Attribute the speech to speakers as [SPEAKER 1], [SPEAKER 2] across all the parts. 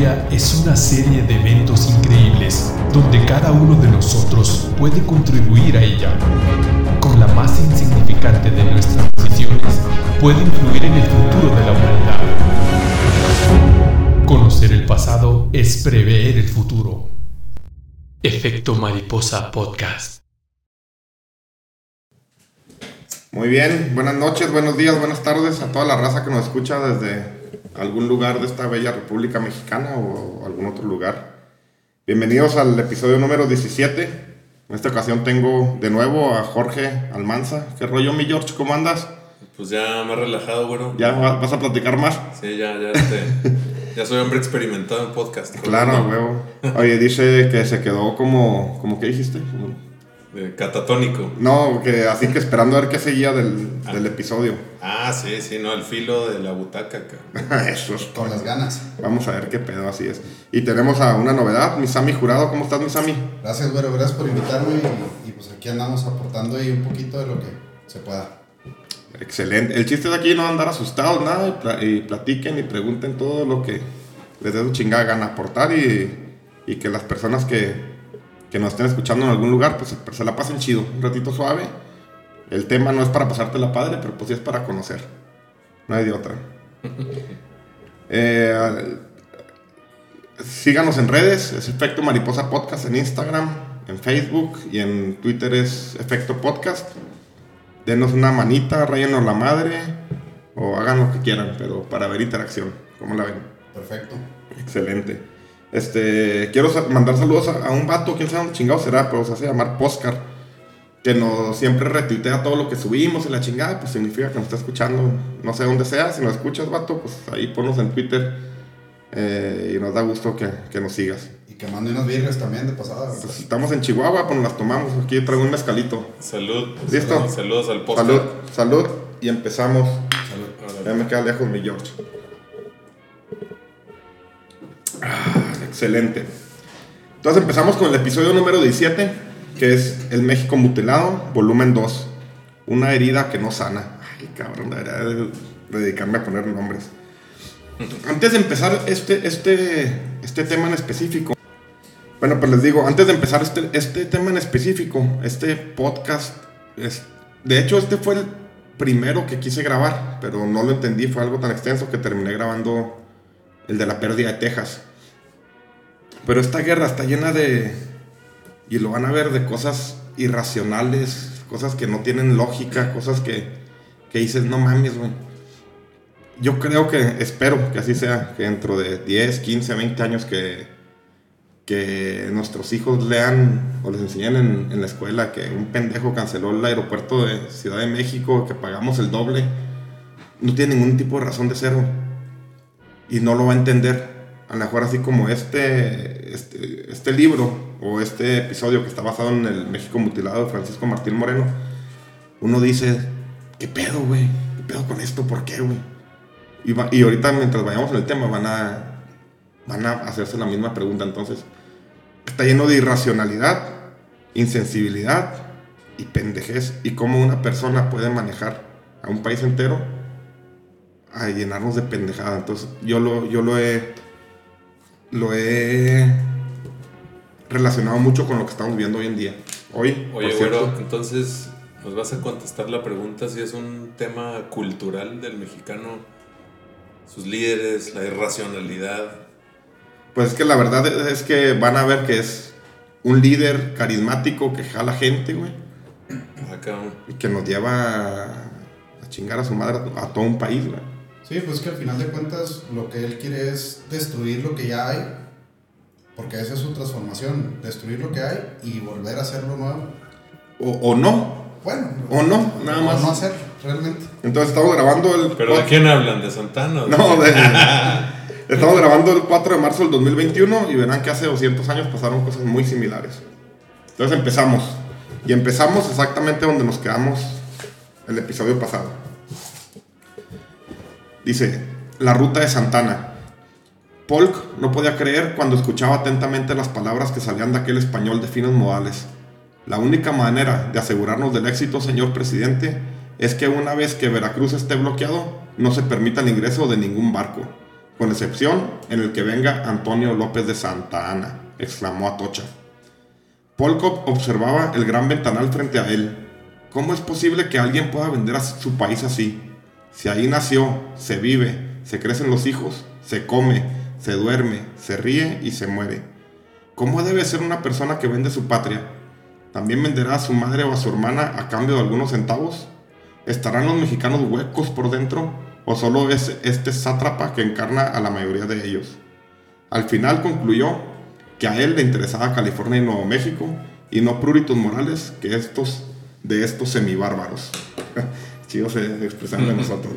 [SPEAKER 1] Es una serie de eventos increíbles donde cada uno de nosotros puede contribuir a ella. Con la más insignificante de nuestras decisiones puede influir en el futuro de la humanidad. Conocer el pasado es prever el futuro. Efecto Mariposa Podcast.
[SPEAKER 2] Muy bien, buenas noches, buenos días, buenas tardes a toda la raza que nos escucha desde algún lugar de esta bella República Mexicana o algún otro lugar. Bienvenidos al episodio número 17. En esta ocasión tengo de nuevo a Jorge Almanza. ¿Qué rollo, mi George? ¿Cómo andas?
[SPEAKER 3] Pues ya más relajado, bueno.
[SPEAKER 2] ¿Ya vas a platicar más?
[SPEAKER 3] Sí, ya, ya, este, ya soy hombre experimentado en podcast.
[SPEAKER 2] Claro, huevo. Oye, dice que se quedó como, como ¿qué dijiste?
[SPEAKER 3] Catatónico.
[SPEAKER 2] No, que así que esperando a ver qué seguía del, ah. del episodio.
[SPEAKER 3] Ah, sí, sí, no, el filo de la butaca.
[SPEAKER 2] Eso es.
[SPEAKER 4] Con las ganas.
[SPEAKER 2] Vamos a ver qué pedo, así es. Y tenemos a una novedad, Misami Jurado. ¿Cómo estás, Misami?
[SPEAKER 4] Gracias, güero, gracias por invitarme y, pues aquí andamos aportando ahí un poquito de lo que se pueda.
[SPEAKER 2] Excelente. El chiste de aquí no andar asustados, nada, y, platiquen y pregunten todo lo que les dé su chingada gana aportar y, y que las personas que que nos estén escuchando en algún lugar, pues se la pasen chido, un ratito suave. El tema no es para pasarte la padre, pero pues sí es para conocer. No hay de otra. Eh, síganos en redes, es Efecto Mariposa Podcast en Instagram, en Facebook y en Twitter es Efecto Podcast. Denos una manita, rayenos la madre o hagan lo que quieran, pero para ver interacción. ¿Cómo la ven?
[SPEAKER 4] Perfecto.
[SPEAKER 2] Excelente. Este, quiero mandar saludos a, un vato, quién sabe dónde chingado será, pero se hace llamar Poscar, que nos siempre retuitea todo lo que subimos en la chingada, pues significa que nos está escuchando, no sé dónde sea, si nos escuchas, vato, pues ahí ponnos en Twitter eh, y nos da gusto que, que, nos sigas.
[SPEAKER 4] Y que mande unas birras también de pasada.
[SPEAKER 2] Pues estamos en Chihuahua, pues las tomamos, aquí traigo un mezcalito.
[SPEAKER 3] Salud.
[SPEAKER 2] ¿Listo?
[SPEAKER 3] Saludos al Poscar.
[SPEAKER 2] Salud, salud, y empezamos. Salud. Ya me queda lejos mi George. Excelente. Entonces empezamos con el episodio número 17, que es El México Mutilado, volumen 2. Una herida que no sana. Ay, cabrón, debería de dedicarme a poner nombres. Antes de empezar este, este, este tema en específico, bueno, pues les digo, antes de empezar este, este tema en específico, este podcast, es, de hecho este fue el primero que quise grabar, pero no lo entendí, fue algo tan extenso que terminé grabando el de la pérdida de Texas. Pero esta guerra está llena de, y lo van a ver, de cosas irracionales, cosas que no tienen lógica, cosas que, que dices, no mames, güey. Yo creo que, espero que así sea, que dentro de 10, 15, 20 años que, que nuestros hijos lean o les enseñen en, en la escuela que un pendejo canceló el aeropuerto de Ciudad de México, que pagamos el doble, no tiene ningún tipo de razón de ser, Y no lo va a entender a lo mejor así como este, este, este, libro o este episodio que está basado en el México mutilado de Francisco Martín Moreno, uno dice, ¿qué pedo, güey? ¿Qué pedo con esto? ¿Por qué, güey? Y, y, ahorita mientras vayamos en el tema van a, van a hacerse la misma pregunta. Entonces, está lleno de irracionalidad, insensibilidad y pendejez. Y cómo una persona puede manejar a un país entero a llenarnos de pendejada. Entonces, yo lo, yo lo he lo he relacionado mucho con lo que estamos viendo hoy en día. Hoy,
[SPEAKER 3] Oye, bueno, entonces nos vas a contestar la pregunta si es un tema cultural del mexicano, sus líderes, la irracionalidad.
[SPEAKER 2] Pues es que la verdad es que van a ver que es un líder carismático que jala gente, güey.
[SPEAKER 3] Acá.
[SPEAKER 2] Y que nos lleva a, chingar a su madre a todo un país, güey.
[SPEAKER 4] Sí, pues que al final de cuentas lo que él quiere es destruir lo que ya hay, porque esa es su transformación, destruir lo que hay y volver a hacerlo nuevo.
[SPEAKER 2] O, no.
[SPEAKER 4] Bueno.
[SPEAKER 2] O no, nada más.
[SPEAKER 4] O no hacer, realmente.
[SPEAKER 2] Entonces estamos grabando el...
[SPEAKER 3] ¿Pero de quién hablan? ¿De Santana?
[SPEAKER 2] No, de... estamos grabando el 4 de marzo del 2021 y verán que hace 200 años pasaron cosas muy similares. Entonces empezamos. Y empezamos exactamente donde nos quedamos el episodio pasado. Dice, la ruta de Santana. Polk no podía creer cuando escuchaba atentamente las palabras que salían de aquel español de finos modales. La única manera de asegurarnos del éxito, señor presidente, es que una vez que Veracruz esté bloqueado, no se permita el ingreso de ningún barco. con excepción en el que venga Antonio López de Santa Ana, exclamó Atocha. Polkov observaba el gran ventanal frente a él. ¿Cómo es posible que alguien pueda vender a su país así? Si ahí nació, se vive, se crecen los hijos, se come, se duerme, se ríe y se muere. ¿Cómo debe ser una persona que vende su patria? ¿También venderá a su madre o a su hermana a cambio de algunos centavos? ¿Estarán los mexicanos huecos por dentro? ¿O solo es este sátrapa que encarna a la mayoría de ellos? Al final concluyó que a él le interesaba California y Nuevo México y no pruritos morales que estos de estos semibárbaros. Chicos, se expresan de nosotros.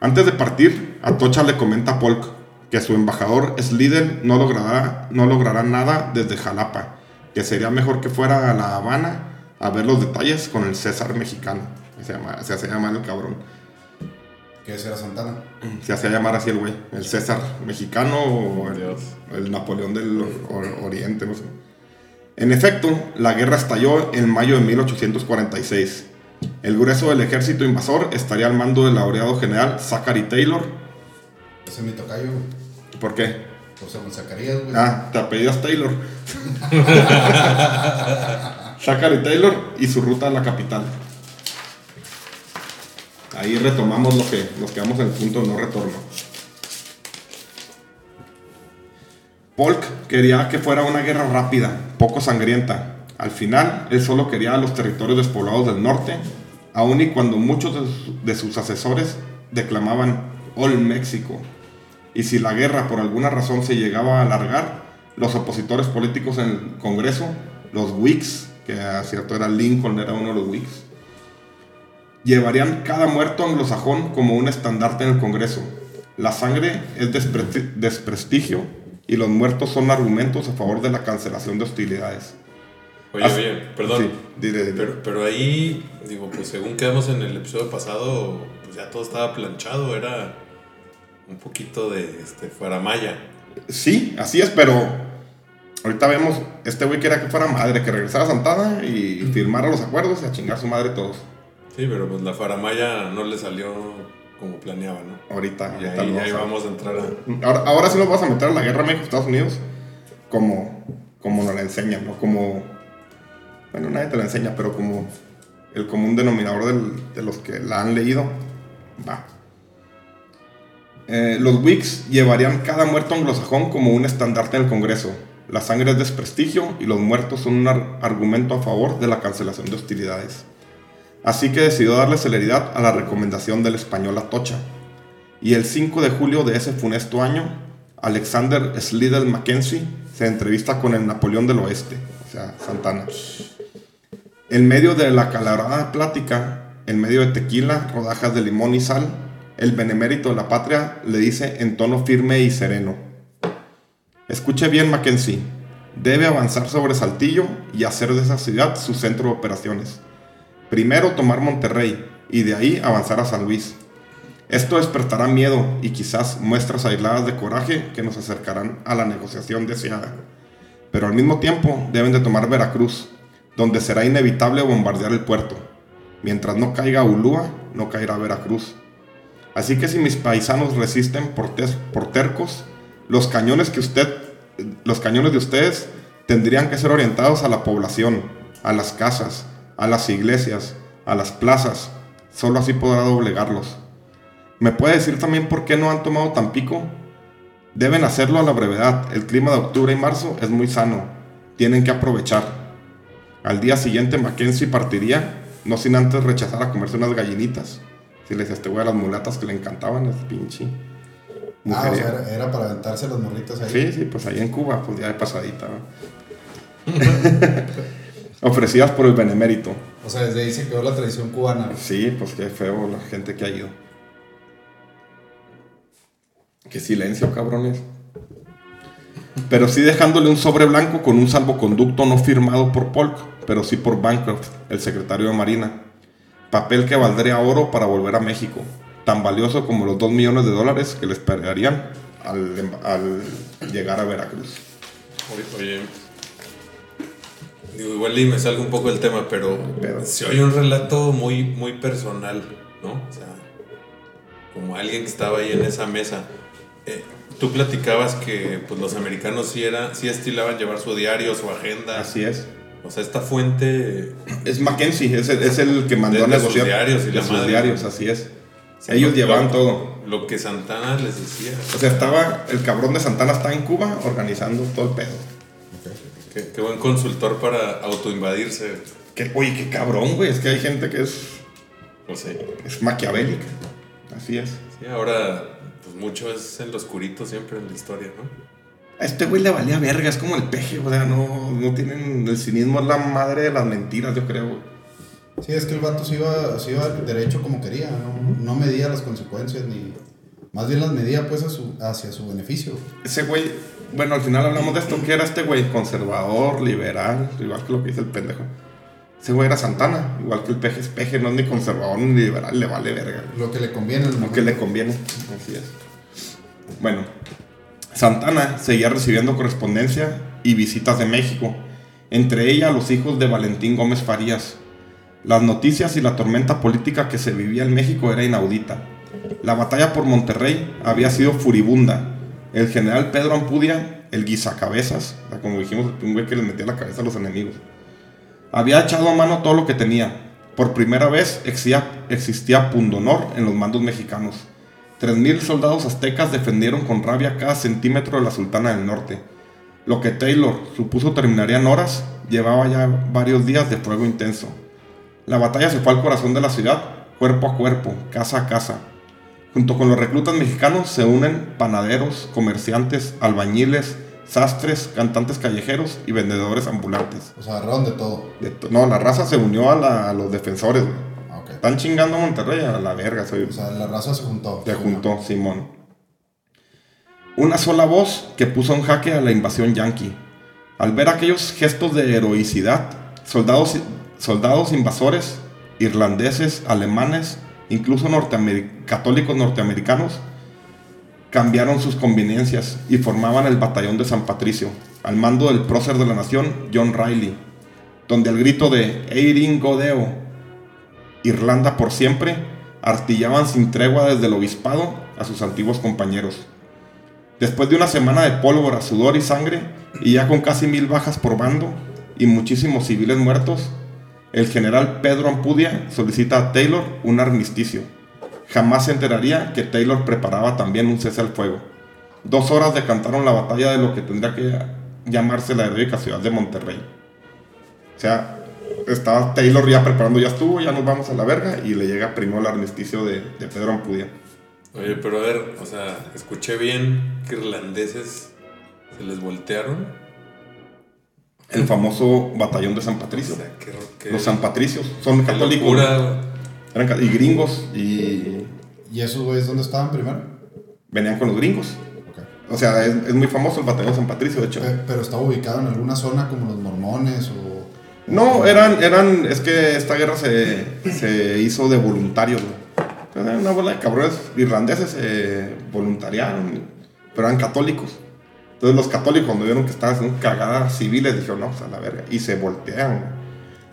[SPEAKER 2] Antes de partir, Atocha le comenta a Polk que su embajador Slidell no logrará, no logrará nada desde Jalapa, que sería mejor que fuera a La Habana a ver los detalles con el César mexicano. Se, llama, se hace llamar el cabrón.
[SPEAKER 4] ¿Qué es era Santana?
[SPEAKER 2] Se hace llamar así el güey. El César mexicano o el,
[SPEAKER 3] Dios.
[SPEAKER 2] el Napoleón del or- Oriente, no sé. En efecto, la guerra estalló en mayo de 1846. El grueso del ejército invasor estaría al mando del laureado general Zachary Taylor.
[SPEAKER 4] Ese es mi tocayo.
[SPEAKER 2] ¿Por qué?
[SPEAKER 4] Pues se me sacarías, güey.
[SPEAKER 2] Ah, te apellidas Taylor. Zachary Taylor y su ruta a la capital. Ahí retomamos lo que nos quedamos en el punto de no retorno. Polk quería que fuera una guerra rápida, poco sangrienta. Al final, él solo quería los territorios despoblados del norte, aun y cuando muchos de sus, asesores declamaban All México. Y si la guerra por alguna razón se llegaba a alargar, los opositores políticos en el Congreso, los Whigs, que a cierto era Lincoln, era uno de los Whigs, llevarían cada muerto anglosajón como un estandarte en el Congreso. La sangre es despre- desprestigio y los muertos son argumentos a favor de la cancelación de hostilidades.
[SPEAKER 3] Oye,
[SPEAKER 2] As-
[SPEAKER 3] oye, perdón.
[SPEAKER 2] Sí, dile, dile.
[SPEAKER 3] Pero, pero ahí, digo, pues según quedamos en el episodio pasado, pues ya todo estaba planchado, era un poquito de este, fuera maya.
[SPEAKER 2] Sí, así es, pero ahorita vemos, este güey quería que fuera madre, que regresara a Santana y firmara los acuerdos y a chingar su madre todos.
[SPEAKER 3] Sí, pero pues la faramaya no le salió como planeaba, ¿no?
[SPEAKER 2] Ahorita,
[SPEAKER 3] Y
[SPEAKER 2] ahorita
[SPEAKER 3] ahí,
[SPEAKER 2] a-
[SPEAKER 3] vamos a entrar a...
[SPEAKER 2] Ahora, ahora sí nos vas a meter a la guerra México-Estados Unidos como, como nos la enseñan, ¿no? Como, bueno, nadie te la enseña, pero como el común denominador del- de los que la han leído, va. Eh, los Whigs llevarían cada muerto anglosajón como un estandarte en el Congreso. La sangre es desprestigio y los muertos son un ar- argumento a favor de la cancelación de hostilidades. Así que decidió darle celeridad a la recomendación del español Atocha. Y el 5 de julio de ese funesto año, Alexander Slidell Mackenzie se entrevista con el Napoleón del Oeste, o sea, Santana. En medio de la calorada plática, en medio de tequila, rodajas de limón y sal, el benemérito de la patria le dice en tono firme y sereno: Escuche bien, Mackenzie. Debe avanzar sobre Saltillo y hacer de esa ciudad su centro de operaciones. Primero tomar Monterrey y de ahí avanzar a San Luis. Esto despertará miedo y quizás muestras aisladas de coraje que nos acercarán a la negociación deseada. Pero al mismo tiempo deben de tomar Veracruz, donde será inevitable bombardear el puerto. Mientras no caiga Ulúa, no caerá Veracruz. Así que si mis paisanos resisten por, por tercos, los cañones que usted, los cañones de ustedes tendrían que ser orientados a la población, a las casas, a las iglesias, a las plazas. Solo así podrá doblegarlos. ¿Me puede decir también por qué no han tomado Tampico? Deben hacerlo a la brevedad. El clima de octubre y marzo es muy sano. Tienen que aprovechar. Al día siguiente Mackenzie partiría, no sin antes rechazar a comerse unas gallinitas. Si les este güey a las mulatas que le encantaban, es pinche.
[SPEAKER 4] Ah, o sea, era, era para aventarse las morritas ahí.
[SPEAKER 2] Sí, sí, pues ahí en Cuba, pues ya de pasadita. Ofrecidas por el benemérito.
[SPEAKER 4] O sea, desde ahí se quedó la tradición cubana.
[SPEAKER 2] Sí, pues qué feo la gente que ha ido. Qué silencio, cabrones. Pero sí dejándole un sobre blanco con un salvoconducto no firmado por Polk, pero sí por Bancroft, el secretario de Marina. Papel que valdría oro para volver a México, tan valioso como los 2 millones de dólares que le esperarían al, al llegar a Veracruz.
[SPEAKER 3] Oye, oye, digo, igual y me salgo un poco del tema, pero
[SPEAKER 2] Pero-
[SPEAKER 3] se oye un relato muy, muy personal, ¿no? O sea, como alguien que estaba ahí en esa mesa. Eh, tú platicabas que pues, los americanos sí, era, sí estilaban llevar su diario, su agenda.
[SPEAKER 2] Así es.
[SPEAKER 3] O sea, esta fuente
[SPEAKER 2] Es Mackenzie, es el, es el que mandó a
[SPEAKER 3] de sus
[SPEAKER 2] negociar.
[SPEAKER 3] diarios y
[SPEAKER 2] de
[SPEAKER 3] la
[SPEAKER 2] sus
[SPEAKER 3] madre.
[SPEAKER 2] diarios, así es.
[SPEAKER 3] Sí,
[SPEAKER 2] Ellos
[SPEAKER 3] lo-
[SPEAKER 2] llevaban
[SPEAKER 3] lo-
[SPEAKER 2] todo.
[SPEAKER 3] Lo que Santana les decía.
[SPEAKER 2] O sea, estaba, el cabrón de Santana estaba en Cuba organizando todo el pedo.
[SPEAKER 3] Qué, qué buen consultor para autoinvadirse.
[SPEAKER 2] Que, oye, qué cabrón, güey. Es que hay gente que es,
[SPEAKER 3] No sé.
[SPEAKER 2] es maquiavélica. Así es.
[SPEAKER 3] Sí, ahora, pues mucho es en lo oscurito siempre en la historia, ¿no?
[SPEAKER 2] A este güey le valía verga, es como el peje, o sea, no, no tienen. El cinismo es la madre de las mentiras, yo creo, güey.
[SPEAKER 4] Sí, es que el vato se iba, se iba derecho como quería, ¿no? No medía las consecuencias ni... Más bien las medía pues a su, hacia su beneficio.
[SPEAKER 2] Ese güey, bueno, al final hablamos de esto. ¿Qué era este güey? Conservador, liberal, igual que lo que dice el pendejo. Ese güey era Santana, igual que el peje es peje, no es ni conservador ni liberal, le vale verga.
[SPEAKER 4] Lo que le conviene
[SPEAKER 2] Lo que le conviene, así es. Bueno, Santana seguía recibiendo correspondencia y visitas de México, entre ellas los hijos de Valentín Gómez Farías. Las noticias y la tormenta política que se vivía en México era inaudita. La batalla por Monterrey había sido furibunda. El general Pedro Ampudia, el sea, como dijimos, un güey que le metía la cabeza a los enemigos, había echado a mano todo lo que tenía. Por primera vez existía, existía pundonor en los mandos mexicanos. 3.000 soldados aztecas defendieron con rabia cada centímetro de la Sultana del Norte. Lo que Taylor supuso terminaría en horas, llevaba ya varios días de fuego intenso. La batalla se fue al corazón de la ciudad, cuerpo a cuerpo, casa a casa. Junto con los reclutas mexicanos se unen panaderos, comerciantes, albañiles, sastres, cantantes callejeros y vendedores ambulantes.
[SPEAKER 4] O sea, agarraron de todo.
[SPEAKER 2] De to- no, la raza se unió a, la- a los defensores. güey. Están chingando a Monterrey a la verga. Soy,
[SPEAKER 4] O sea, la raza se juntó.
[SPEAKER 2] se juntó Simón. Una sola voz que puso en jaque a la invasión yanqui. Al ver aquellos gestos de heroicidad, soldados, soldados invasores, irlandeses, alemanes, incluso norteamer- católicos norteamericanos, cambiaron sus conveniencias y formaban el batallón de San Patricio, al mando del prócer de la nación, John Riley, donde al grito de Eirin Godeo, Irlanda por siempre, artillaban sin tregua desde el obispado a sus antiguos compañeros. Después de una semana de pólvora, sudor y sangre, y ya con casi mil bajas por bando y muchísimos civiles muertos, el general Pedro Ampudia solicita a Taylor un armisticio. Jamás se enteraría que Taylor preparaba también un cese al fuego. Dos horas decantaron la batalla de lo que tendría que llamarse la heroica ciudad de Monterrey. O sea, estaba Taylor ya preparando, ya estuvo, ya nos vamos a la verga, y le llega primero el armisticio de, de Pedro Ampudia.
[SPEAKER 3] Oye, pero a ver, o sea, escuché bien que irlandeses se les voltearon.
[SPEAKER 2] El famoso batallón de San Patricio.
[SPEAKER 3] O sea, qué, qué-
[SPEAKER 2] Los San Patricios son católicos.
[SPEAKER 3] locura.
[SPEAKER 2] Eran y gringos, y
[SPEAKER 4] ¿Y esos güeyes dónde estaban primero?
[SPEAKER 2] venían con los gringos. O sea, es, es muy famoso el batallón de San Patricio, de hecho.
[SPEAKER 4] Pe- Pero estaba ubicado en alguna zona como los mormones o...
[SPEAKER 2] No, eran, eran, es que esta guerra se, se hizo de voluntarios, güey. Era una bola de cabrones irlandeses se voluntariaron, pero eran católicos. Entonces los católicos cuando vieron que estaban haciendo cagadas civiles dijeron, no, pues a la verga, y se voltearon. güey.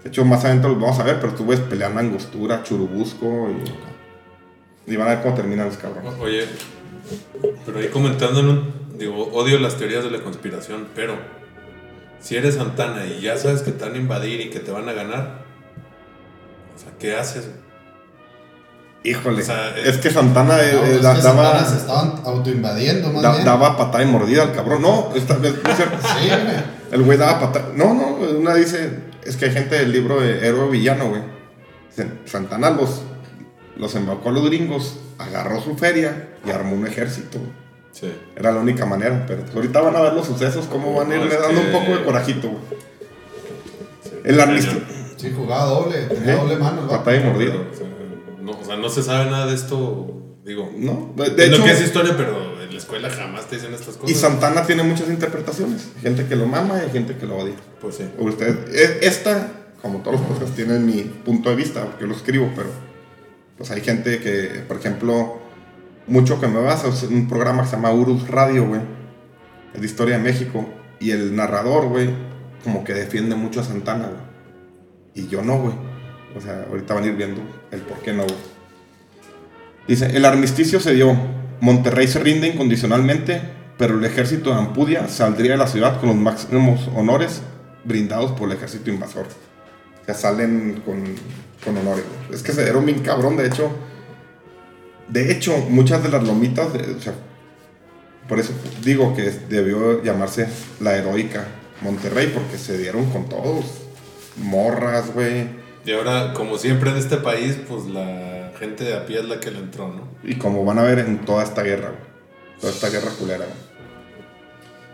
[SPEAKER 2] De hecho, más adentro los vamos a ver, pero tú ves peleando Angostura, Churubusco, y, y van a ver cómo terminan los cabrones.
[SPEAKER 3] Oye, pero ahí comentando. Digo, odio las teorías de la conspiración, pero si eres Santana y ya sabes que te van a invadir y que te van a ganar, o sea, ¿qué haces?
[SPEAKER 2] Híjole,
[SPEAKER 3] O sea,
[SPEAKER 2] es que Santana eh,
[SPEAKER 4] No,
[SPEAKER 2] eh,
[SPEAKER 4] es
[SPEAKER 2] da-
[SPEAKER 4] que
[SPEAKER 2] daba,
[SPEAKER 4] Santana se estaban autoinvadiendo más
[SPEAKER 2] da-
[SPEAKER 4] bien.
[SPEAKER 2] daba patada y mordida al cabrón. No, esta vez, no es cierto.
[SPEAKER 4] Sí, güey.
[SPEAKER 2] El güey daba patada. No, no, una dice, es que hay gente del libro de héroe villano, güey. Dicen, Santana los, los embaucó a los gringos, agarró su feria y armó un ejército.
[SPEAKER 3] Sí.
[SPEAKER 2] Era la única manera, pero ahorita van a ver los sucesos, cómo van a irle dando
[SPEAKER 3] que-
[SPEAKER 2] un poco de corajito, güey. El armisticio.
[SPEAKER 4] Sí, jugaba doble, tenía
[SPEAKER 2] ¿Eh?
[SPEAKER 4] doble mano.
[SPEAKER 2] Patada y mordida.
[SPEAKER 3] Pero, o, sea, no, o sea, no se sabe nada de esto, digo.
[SPEAKER 2] No, de, hecho,
[SPEAKER 3] lo que es historia, pero en la escuela jamás te dicen estas cosas.
[SPEAKER 2] y Santana tiene muchas interpretaciones. Hay gente que lo mama y hay gente que lo odia.
[SPEAKER 3] Pues sí.
[SPEAKER 2] Usted, e- esta, como todas las cosas, tiene mi punto de vista, porque yo lo escribo, pero pues hay gente que, por ejemplo, mucho que me basa es un programa que se llama Urus Radio, güey, es de historia de México, y el narrador, güey, como que defiende mucho a Santana, güey, y yo no, güey. O sea, ahorita van a ir viendo el por qué no. Dice, el armisticio se dio, Monterrey se rinde incondicionalmente, pero el ejército de Ampudia saldría de la ciudad con los máximos honores brindados por el ejército invasor. O sea, salen con, con honores. Es que se dieron bien cabrón, de hecho. De hecho, muchas de las lomitas, de- o sea, por eso digo que debió llamarse la heroica Monterrey, porque se dieron con todos. Morras, güey.
[SPEAKER 3] Y ahora, como siempre en este país, pues la gente de a pie es la que le entró, ¿no?
[SPEAKER 2] Y como van a ver en toda esta guerra, güey. Toda esta guerra culera, güey.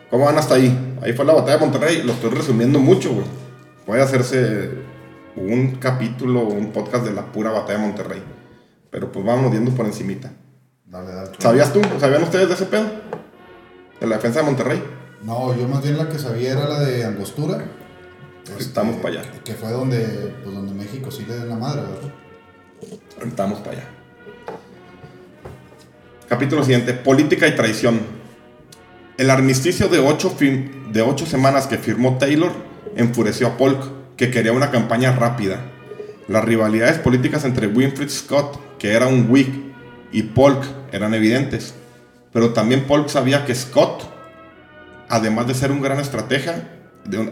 [SPEAKER 2] ¿Cómo van hasta ahí? Ahí fue la batalla de Monterrey. Lo estoy resumiendo mucho, güey. Puede hacerse un capítulo o un podcast de la pura batalla de Monterrey. Pero pues vamos viendo por encimita.
[SPEAKER 4] Dale, dale.
[SPEAKER 2] ¿Sabías tú? ¿Sabían ustedes de ese pedo? De la defensa de Monterrey.
[SPEAKER 4] No, yo más bien la que sabía era la de Angostura. Este,
[SPEAKER 2] Estamos pa' allá.
[SPEAKER 4] Que fue donde, pues, donde México sí le dio la madre, ¿verdad?
[SPEAKER 2] Estamos para allá. Capítulo siguiente, política y traición. El armisticio de ocho, de ocho semanas que firmó Taylor enfureció a Polk, que quería una campaña rápida. Las rivalidades políticas entre Winfield Scott, que era un Whig, y Polk eran evidentes. Pero también Polk sabía que Scott, además de ser un gran estratega,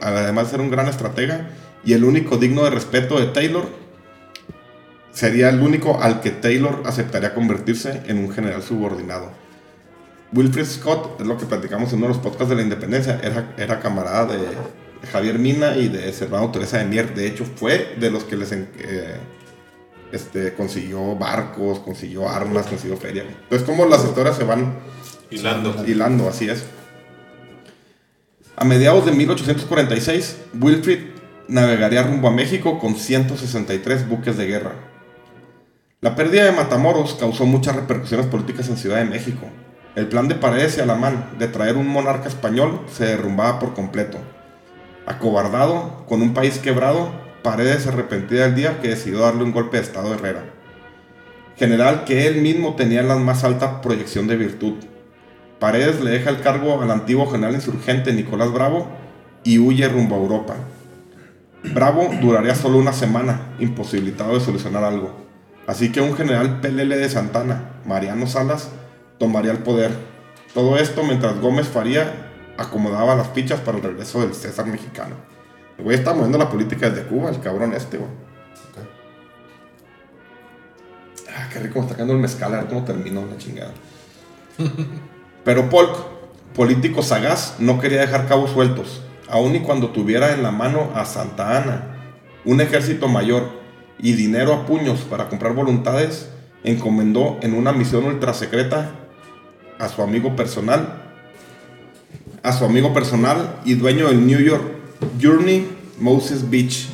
[SPEAKER 2] además de ser un gran estratega y el único digno de respeto de Taylor, sería el único al que Taylor aceptaría convertirse en un general subordinado. Wilfred Scott, es lo que platicamos en uno de los podcasts de la independencia, era, era camarada de Javier Mina y de Servando Teresa de Mier. De hecho, fue de los que les eh, este, consiguió barcos, consiguió armas, consiguió feria. Entonces, como las historias se van
[SPEAKER 3] Hilando.
[SPEAKER 2] hilando, así es. A mediados de 1846, Wilfrid navegaría rumbo a México con 163 buques de guerra. La pérdida de Matamoros causó muchas repercusiones políticas en Ciudad de México. El plan de Paredes y Alamán de traer un monarca español se derrumbaba por completo. Acobardado, con un país quebrado, Paredes se arrepentía del día que decidió darle un golpe de estado a Herrera. General que él mismo tenía en la más alta proyección de virtud. Paredes le deja el cargo al antiguo general insurgente Nicolás Bravo y huye rumbo a Europa. Bravo duraría solo una semana, imposibilitado de solucionar algo. Así que un general PLL de Santana, Mariano Salas, tomaría el poder. Todo esto mientras Gómez Faría acomodaba las fichas para el regreso del César mexicano. El güey está moviendo la política desde Cuba, el cabrón este, güey. Ah, qué rico me está quedando el mezcal, a ver cómo terminó la chingada. Pero Polk, político sagaz, no quería dejar cabos sueltos, aun y cuando tuviera en la mano a Santa Ana, un ejército mayor y dinero a puños para comprar voluntades, encomendó en una misión ultra secreta a su amigo personal, a su amigo personal y dueño del New York Journey, Moses Beach,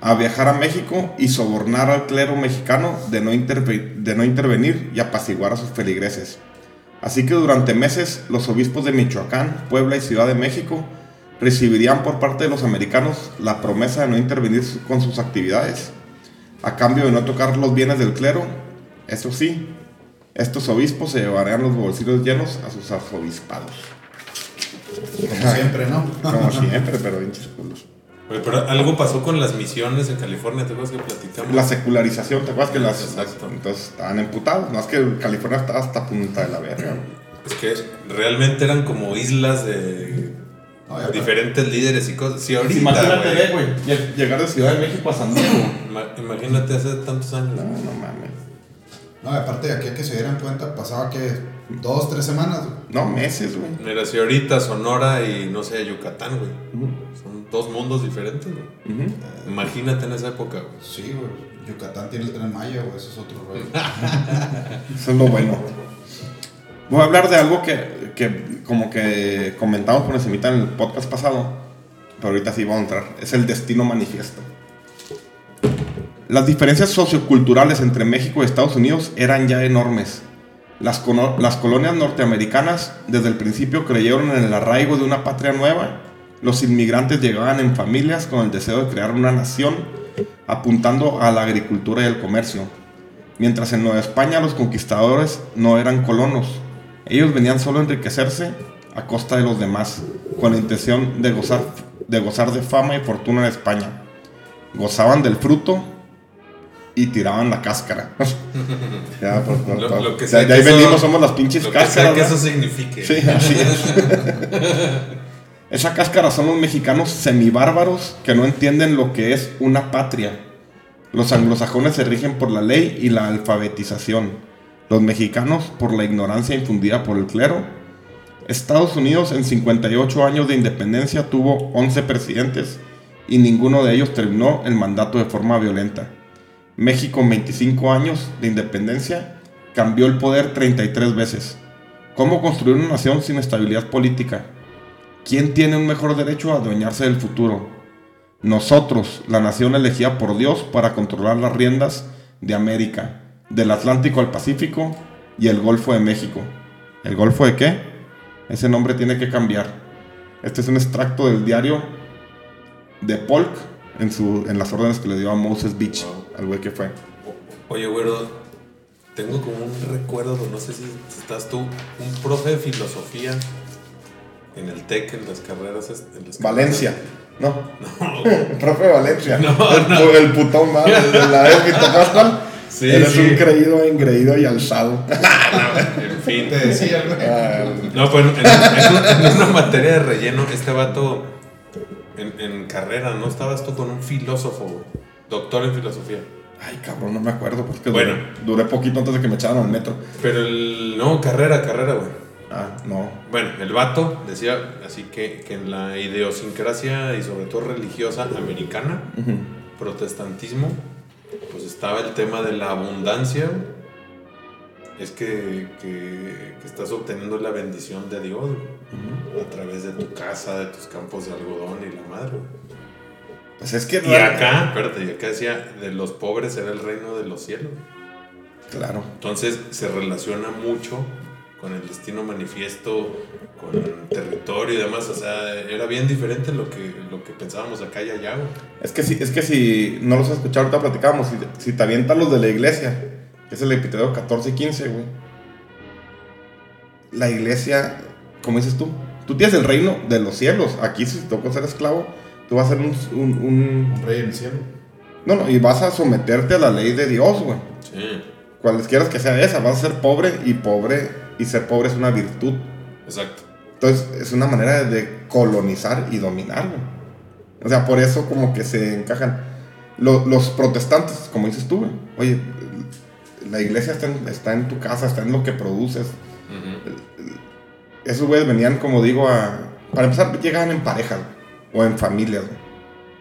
[SPEAKER 2] a viajar a México y sobornar al clero mexicano de no, de no intervenir y apaciguar a sus feligreses. Así que durante meses los obispos de Michoacán, Puebla y Ciudad de México recibirían por parte de los americanos la promesa de no intervenir con sus actividades, a cambio de no tocar los bienes del clero. Eso sí, estos obispos se llevarían los bolsillos llenos a sus arzobispados.
[SPEAKER 4] Como siempre, ¿no?
[SPEAKER 2] Como siempre, pero hinchas culos.
[SPEAKER 3] Oye, pero algo pasó con las misiones en California, ¿te acuerdas que platicamos?
[SPEAKER 2] La secularización, ¿te acuerdas que las,
[SPEAKER 3] Exacto.
[SPEAKER 2] entonces estaban emputados? No es que California estaba hasta punta de la verga.
[SPEAKER 3] Es que realmente eran como islas de diferentes líderes y cosas. Sí, ahorita,
[SPEAKER 2] Imagínate,
[SPEAKER 3] güey.
[SPEAKER 2] llegar de Ciudad de México a San Diego.
[SPEAKER 3] Ima- Imagínate hace tantos años.
[SPEAKER 2] No, no mames.
[SPEAKER 4] No, aparte de aquí a que se dieran cuenta, pasaba que dos, tres semanas. güey.
[SPEAKER 2] No, meses, güey.
[SPEAKER 3] Mira, si ahorita Sonora y no sé, Yucatán, güey. Son dos mundos diferentes, güey. Imagínate en esa época, güey.
[SPEAKER 4] Sí, güey. Yucatán tiene el tren Maya, güey. Eso es otro rollo.
[SPEAKER 2] Eso es lo bueno. Voy a hablar de algo que, que como que comentamos por encimita en el podcast pasado, pero ahorita sí vamos a entrar. Es el destino manifiesto. Las diferencias socioculturales entre México y Estados Unidos eran ya enormes. Las, las colonias norteamericanas desde el principio creyeron en el arraigo de una patria nueva. Los inmigrantes llegaban en familias con el deseo de crear una nación, apuntando a la agricultura y el comercio. Mientras en Nueva España los conquistadores no eran colonos. Ellos venían solo a enriquecerse a costa de los demás, con la intención de gozar, de gozar de fama y fortuna en España. Gozaban del fruto y tiraban la cáscara. ya, pues, por-
[SPEAKER 3] Lo- que sea
[SPEAKER 2] de
[SPEAKER 3] que
[SPEAKER 2] ahí
[SPEAKER 3] eso-
[SPEAKER 2] venimos, somos las pinches
[SPEAKER 3] Lo que sea
[SPEAKER 2] cáscaras.
[SPEAKER 3] eso signifique.
[SPEAKER 2] Sí, así es. Esa cáscara son los mexicanos semibárbaros que no entienden lo que es una patria. Los anglosajones se rigen por la ley y la alfabetización. Los mexicanos por la ignorancia infundida por el clero. Estados Unidos en 58 años de independencia tuvo 11 presidentes y ninguno de ellos terminó el mandato de forma violenta. México en 25 años de independencia cambió el poder 33 veces. ¿Cómo construir una nación sin estabilidad política? ¿Quién tiene un mejor derecho a adueñarse del futuro? Nosotros, la nación elegida por Dios para controlar las riendas de América, del Atlántico al Pacífico y el Golfo de México. ¿El Golfo de qué? Ese nombre tiene que cambiar. Este es un extracto del diario de Polk en, en las órdenes que le dio a Moses Beach, al güey que fue.
[SPEAKER 3] Oye, güero, tengo como un recuerdo, no sé si estás tú, un profe de filosofía en el TEC, en las carreras. En las
[SPEAKER 2] Valencia, ¿no?
[SPEAKER 3] No,
[SPEAKER 2] Profe Valencia.
[SPEAKER 3] No,
[SPEAKER 2] el,
[SPEAKER 3] no.
[SPEAKER 2] el putón más de la Pascual.
[SPEAKER 3] Sí,
[SPEAKER 2] Eres
[SPEAKER 3] sí.
[SPEAKER 2] un creído, engreído y alzado.
[SPEAKER 3] en fin.
[SPEAKER 4] Te decía.
[SPEAKER 2] Ah,
[SPEAKER 3] No, pues en, en- en una materia de relleno, este vato en, en carrera, ¿no? Estabas tú con un filósofo, güey, doctor en filosofía.
[SPEAKER 2] Ay, cabrón, no me acuerdo. Porque
[SPEAKER 3] Bueno.
[SPEAKER 2] duré, duré poquito antes de que me echaran al metro.
[SPEAKER 3] Pero el. No, carrera, carrera, güey.
[SPEAKER 2] Ah, no.
[SPEAKER 3] Bueno, el vato decía así que, que en la idiosincrasia y sobre todo religiosa americana, protestantismo, pues estaba el tema de la abundancia. Es que, que, que estás obteniendo la bendición de Dios a través de tu casa, de tus campos de algodón y la madre.
[SPEAKER 2] Pues es que.
[SPEAKER 3] Y acá, espérate, y acá decía, de los pobres será el reino de los cielos.
[SPEAKER 2] Claro.
[SPEAKER 3] Entonces se relaciona mucho con el destino manifiesto, con el territorio y demás. O sea, era bien diferente lo que, lo que pensábamos acá y allá. güey.
[SPEAKER 2] Es que si, es que si no los has escuchado, ahorita platicábamos. Si, si te avientan los de la iglesia, que es el epiteo 14 y 15, güey. La iglesia, como dices tú, tú tienes el reino de los cielos. Aquí, si te toca ser esclavo, tú vas a ser un- un- un
[SPEAKER 4] Un rey en el cielo.
[SPEAKER 2] No, no, y vas a someterte a la ley de Dios, güey.
[SPEAKER 3] Sí,
[SPEAKER 2] Cualesquiera que sea esa, vas a ser pobre y pobre, y ser pobre es una virtud.
[SPEAKER 3] exacto.
[SPEAKER 2] Entonces, es una manera de colonizar y dominar, güey. O sea, por eso como que se encajan. Lo- los protestantes, como dices tú, güey. Oye, la iglesia está en, está en tu casa, está en lo que produces. Esos güeyes venían, como digo, a... Para empezar, llegaban en parejas güey, o en familias, güey.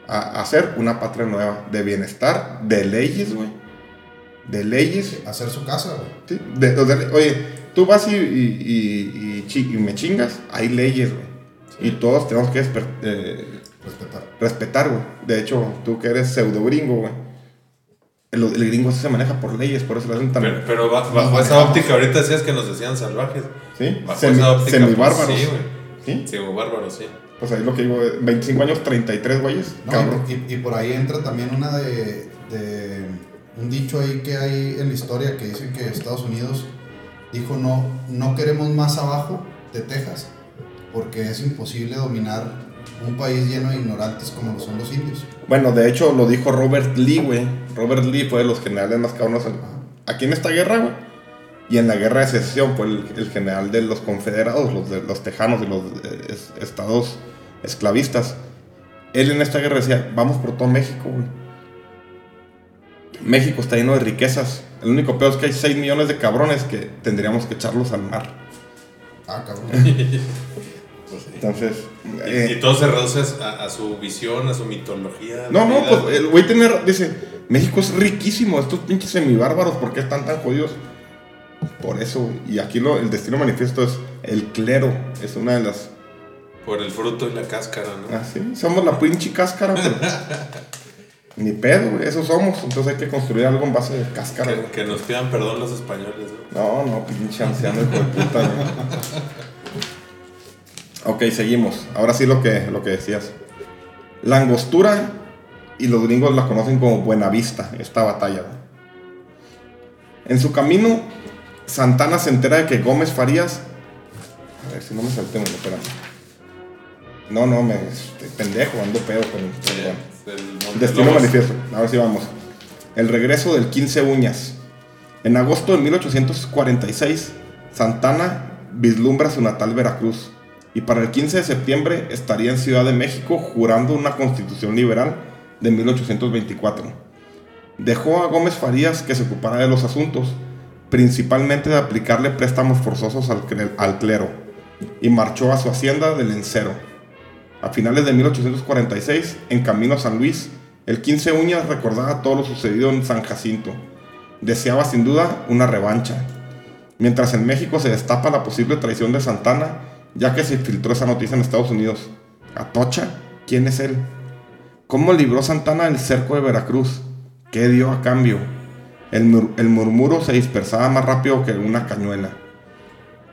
[SPEAKER 2] A, hacer una patria nueva de bienestar, de leyes, güey. De leyes
[SPEAKER 4] Hacer su casa, güey.
[SPEAKER 2] Sí, de- oye, tú vas y, y, y- y chi- y me chingas, hay leyes, güey. Y todos tenemos que desper- eh,
[SPEAKER 4] Respetar.
[SPEAKER 2] respetar, güey. De hecho, tú que eres pseudo gringo, güey. El, el gringo sí se maneja por leyes, por eso lo hacen tan.
[SPEAKER 3] Pero, pero bajo esa óptica, ahorita decías que nos decían salvajes.
[SPEAKER 2] ¿Sí?
[SPEAKER 3] Bajo
[SPEAKER 2] Semi-
[SPEAKER 3] esa óptica,
[SPEAKER 2] semibárbaros.
[SPEAKER 3] pues, sí, güey.
[SPEAKER 2] ¿Sí?
[SPEAKER 3] Bárbaro, sí.
[SPEAKER 2] Pues ahí lo que digo, eh, 25 años, 33 güeyes.
[SPEAKER 4] No,
[SPEAKER 2] cabrón.
[SPEAKER 4] y, y por ahí entra también una de, de un dicho ahí que hay en la historia que dicen que Estados Unidos dijo no, no queremos más abajo de Texas porque es imposible dominar un país lleno de ignorantes como lo son los indios.
[SPEAKER 2] Bueno, de hecho lo dijo Robert Lee, güey. Robert Lee fue de los generales más cabrones en- aquí en esta guerra, güey. Y en la guerra de secesión fue el, el general de los confederados, los, de, los tejanos y los eh, es- estados esclavistas. Él en esta guerra decía, vamos por todo México, güey. México está lleno de riquezas. El único peor es que hay 6 millones de cabrones que tendríamos que echarlos al mar.
[SPEAKER 4] Ah, cabrón.
[SPEAKER 3] Pues sí.
[SPEAKER 2] Entonces...
[SPEAKER 3] Y-
[SPEAKER 2] eh,
[SPEAKER 3] y, todo se reduce a, a su visión, a su mitología.
[SPEAKER 2] No, no,
[SPEAKER 3] vida.
[SPEAKER 2] pues el güey tiene, dice, México es riquísimo, estos pinches semibárbaros, ¿por qué están tan jodidos? Por eso, y aquí lo, el destino manifiesto es el clero, es una de las...
[SPEAKER 3] Por el fruto y la cáscara, ¿no?
[SPEAKER 2] Ah, sí, somos la pinche cáscara, pero... Ni pedo, güey, eso somos, entonces hay que construir algo en base de cáscara,
[SPEAKER 3] Que, que nos pidan perdón los españoles, ¿no?
[SPEAKER 2] No, no, pinche anciano hijo de puta, güey. Ok, seguimos. Ahora sí lo que, lo que decías. La angostura, y los gringos la conocen como Buenavista, esta batalla. En su camino, Santana se entera de que Gómez Farías... A ver si no me salté uno, espérame. No, no, me... este, pendejo, ando pedo con...
[SPEAKER 3] El Monte
[SPEAKER 2] Destino
[SPEAKER 3] Lobos.
[SPEAKER 2] manifiesto. Ahora sí vamos. El regreso del 15 Uñas. En agosto de 1846, Santana vislumbra su natal Veracruz y para el 15 de septiembre estaría en Ciudad de México jurando una constitución liberal de 1824. Dejó a Gómez Farías que se ocupara de los asuntos, principalmente de aplicarle préstamos forzosos al, clero, y marchó a su hacienda del Encero. A finales de 1846, en camino a San Luis, el 15 Uñas recordaba todo lo sucedido en San Jacinto. Deseaba sin duda una revancha. Mientras en México se destapa la posible traición de Santana, ya que se filtró esa noticia en Estados Unidos. ¿Atocha? ¿Quién es él? ¿Cómo libró Santana el cerco de Veracruz? ¿Qué dio a cambio? El, mur- murmuro se dispersaba más rápido que una cañuela.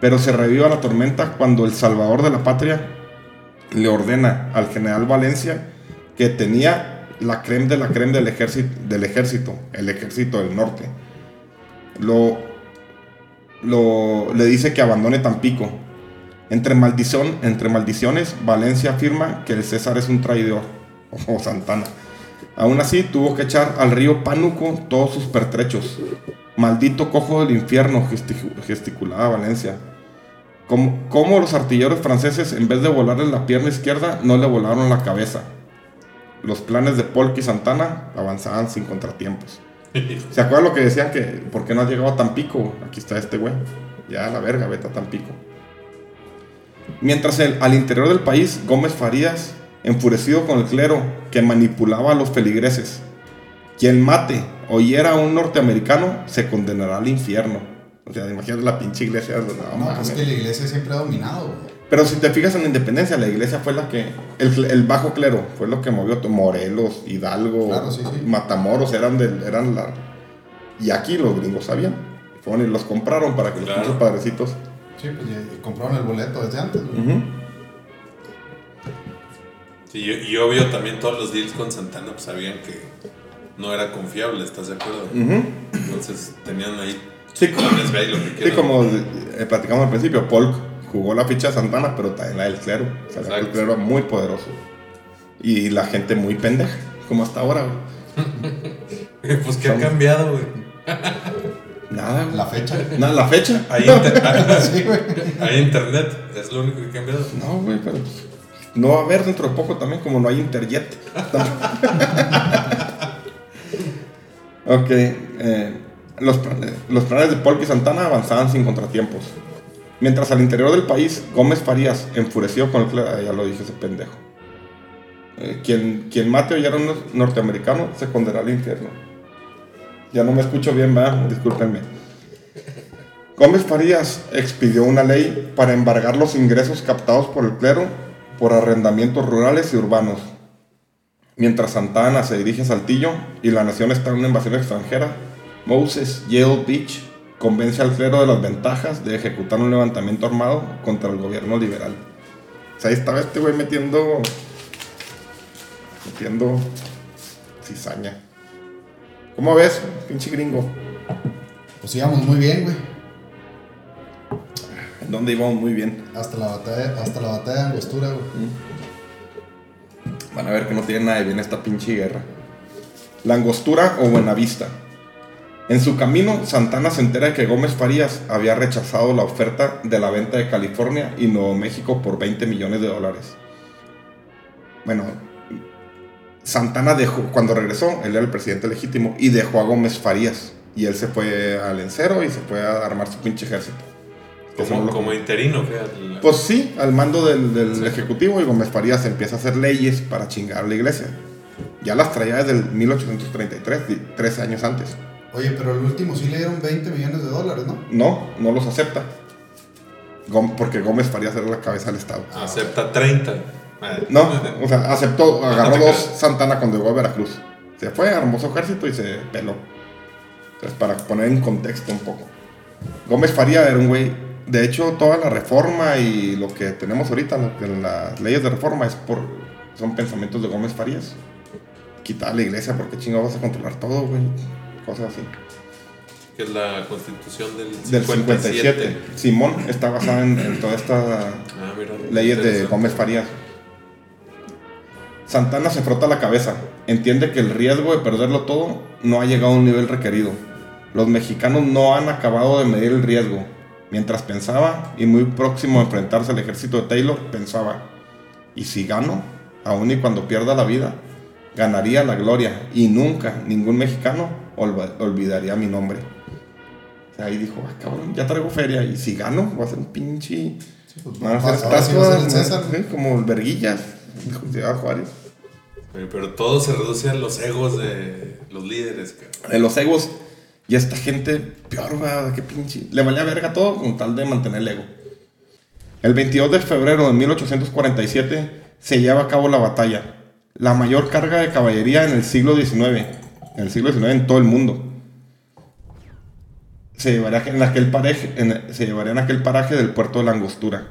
[SPEAKER 2] Pero se reviva la tormenta cuando el salvador de la patria le ordena al general Valencia que tenía la creme de la creme del ejército, del ejército, el ejército del norte. Lo, lo- le dice que abandone Tampico. Entre, maldición, entre maldiciones, Valencia afirma que el César es un traidor, o Santana. Aún así, tuvo que echar al río Pánuco todos sus pertrechos. Maldito cojo del infierno, gesti- gesticulaba Valencia. Como, como los artilleros franceses, en vez de volarle la pierna izquierda, no le volaron la cabeza. Los planes de Polk y Santana avanzaban sin contratiempos. ¿Se acuerdan lo que decían que por qué no has llegado a Tampico? Aquí está este güey. Ya la verga, vete a Tampico. Mientras al interior del país, Gómez Farías, enfurecido con el clero que manipulaba a los feligreses, quien mate o hiera a un norteamericano se condenará al infierno. O sea, imagínate la pinche iglesia. No,
[SPEAKER 4] No,
[SPEAKER 2] mames.
[SPEAKER 4] pues es que la iglesia siempre ha dominado, güey.
[SPEAKER 2] Pero si te fijas en la independencia, la iglesia fue la que. El, el bajo clero fue lo que movió Morelos, Hidalgo,
[SPEAKER 4] Claro, sí, sí.
[SPEAKER 2] Matamoros, eran, del, eran la. Y aquí los gringos sabían. Fueron y los compraron para que los
[SPEAKER 3] Claro.
[SPEAKER 2] pinches padrecitos.
[SPEAKER 4] Sí, pues ya compraron el boleto desde antes, güey.
[SPEAKER 2] Ujú.
[SPEAKER 3] Sí, y, y obvio también todos los deals con Santana pues sabían que no era confiable, ¿estás de acuerdo? Entonces tenían ahí
[SPEAKER 2] Sí, como-
[SPEAKER 3] lo que
[SPEAKER 2] Sí,
[SPEAKER 3] quieran.
[SPEAKER 2] como eh, platicamos al principio, Polk jugó la ficha de Santana, pero también la del clero. O sea, el clero era muy poderoso. Y la gente muy pendeja, como hasta ahora, güey.
[SPEAKER 3] pues que ha cambiado, güey.
[SPEAKER 2] Nada, güey.
[SPEAKER 4] La fecha.
[SPEAKER 2] Nada, la fecha.
[SPEAKER 3] Hay, inter-
[SPEAKER 4] sí,
[SPEAKER 3] hay internet, es lo único que ha cambiado.
[SPEAKER 2] No, güey, pero pues, no va a haber dentro de poco también, como no hay Interjet. ok, eh, los, planes, los planes de Polk y Santana avanzaban sin contratiempos. Mientras al interior del país, Gómez Farías, enfurecido con el clero, ah, ya lo dije ese pendejo. Eh, quien, quien mate o hiera a un nor- norteamericano se condenará al infierno. Ya no me escucho bien, va, discúlpenme. Gómez Farías expidió una ley para embargar los ingresos captados por el clero por arrendamientos rurales y urbanos. Mientras Santa Ana se dirige a Saltillo y la nación está en una invasión extranjera, Moses Yale Beach convence al clero de las ventajas de ejecutar un levantamiento armado contra el gobierno liberal. O sea, ahí estaba este güey metiendo. metiendo. cizaña. ¿Cómo ves, pinche gringo?
[SPEAKER 4] Pues íbamos muy bien, güey.
[SPEAKER 2] ¿En dónde íbamos muy bien?
[SPEAKER 4] Hasta la batalla, hasta la batalla de Angostura, güey.
[SPEAKER 2] Van a ver que no tiene nada de bien esta pinche guerra. Langostura o Buenavista. En su camino, Santana se entera de que Gómez Farías había rechazado la oferta de la venta de California y Nuevo México por 20 millones de dólares. Bueno, Santana dejó, cuando regresó, él era el presidente legítimo y dejó a Gómez Farías. Y él se fue al encero y se fue a armar su pinche ejército. Que
[SPEAKER 3] Como,
[SPEAKER 2] son los-
[SPEAKER 3] como interino, fíjate.
[SPEAKER 2] pues sí, al mando del, del
[SPEAKER 3] Sí.
[SPEAKER 2] Ejecutivo y Gómez Farías empieza a hacer leyes para chingar a la iglesia. Ya las traía desde el 1833, di- 13 años antes.
[SPEAKER 4] Oye, pero el último sí le dieron 20 millones de dólares, ¿no?
[SPEAKER 2] No, no los acepta. Porque Gómez Farías era la cabeza del Estado.
[SPEAKER 3] Acepta 30. Ah,
[SPEAKER 2] No, o sea, aceptó, agarró dos Santana cuando llegó a Veracruz. Se fue, armó su ejército y se peló. Entonces, para poner en contexto un poco. Gómez Faría era un güey. De hecho, toda la reforma y lo que tenemos ahorita, lo que en las leyes de reforma, es por. son pensamientos de Gómez Farías. Quitar la iglesia, porque chingados vas a controlar todo, güey. Cosas así.
[SPEAKER 3] Que es la constitución del 57.
[SPEAKER 2] Del 57. Simón está basada en, en todas estas
[SPEAKER 3] Ah,
[SPEAKER 2] leyes de. Gómez Farías. Santana se frota la cabeza. Entiende que el riesgo de perderlo todo no ha llegado a un nivel requerido. Los mexicanos no han acabado de medir el riesgo. Mientras pensaba, y muy próximo a enfrentarse al ejército de Taylor, pensaba, ¿y si gano? Aún y cuando pierda la vida, ganaría la gloria y nunca ningún mexicano olvidaría mi nombre. O sea, ahí dijo, ah, cabrón, ya traigo feria y si gano, voy a ser un pinche...
[SPEAKER 4] pues,
[SPEAKER 2] Van a hacer
[SPEAKER 4] ahora sí.
[SPEAKER 2] Sí, como verguillas, dijo Ciudad Juárez.
[SPEAKER 3] Pero todo se reduce a los egos de los líderes, cabrón.
[SPEAKER 2] de los egos. Y esta gente, peor, qué pinche. Le valía verga todo con tal de mantener el ego. El 22 de febrero de 1847 se lleva a cabo la batalla. La mayor carga de caballería en el siglo XIX. En el siglo XIX en todo el mundo. Se llevaría en aquel paraje, en- se llevaría aquel paraje del puerto de la Angostura.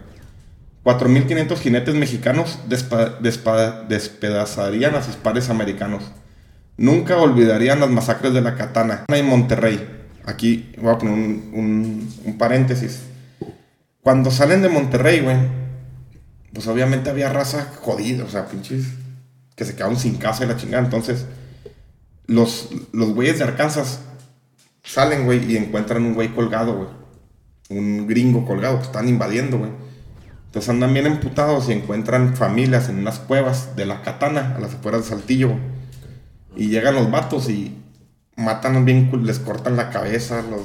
[SPEAKER 2] 4.500 jinetes mexicanos despedazarían a sus pares americanos. Nunca olvidarían las masacres de la Katana en Monterrey. Aquí voy a poner un, paréntesis. Cuando salen de Monterrey, güey, pues obviamente había raza jodida, o sea, pinches, que se quedaron sin casa y la chingada. Entonces, los, los güeyes de Arkansas salen, güey, y encuentran un güey colgado, güey. Un gringo colgado, que están invadiendo, güey. Entonces andan bien emputados y encuentran familias en unas cuevas de la Katana, a las afueras de Saltillo, güey. Y llegan los vatos y matan bien, les cortan la cabeza, los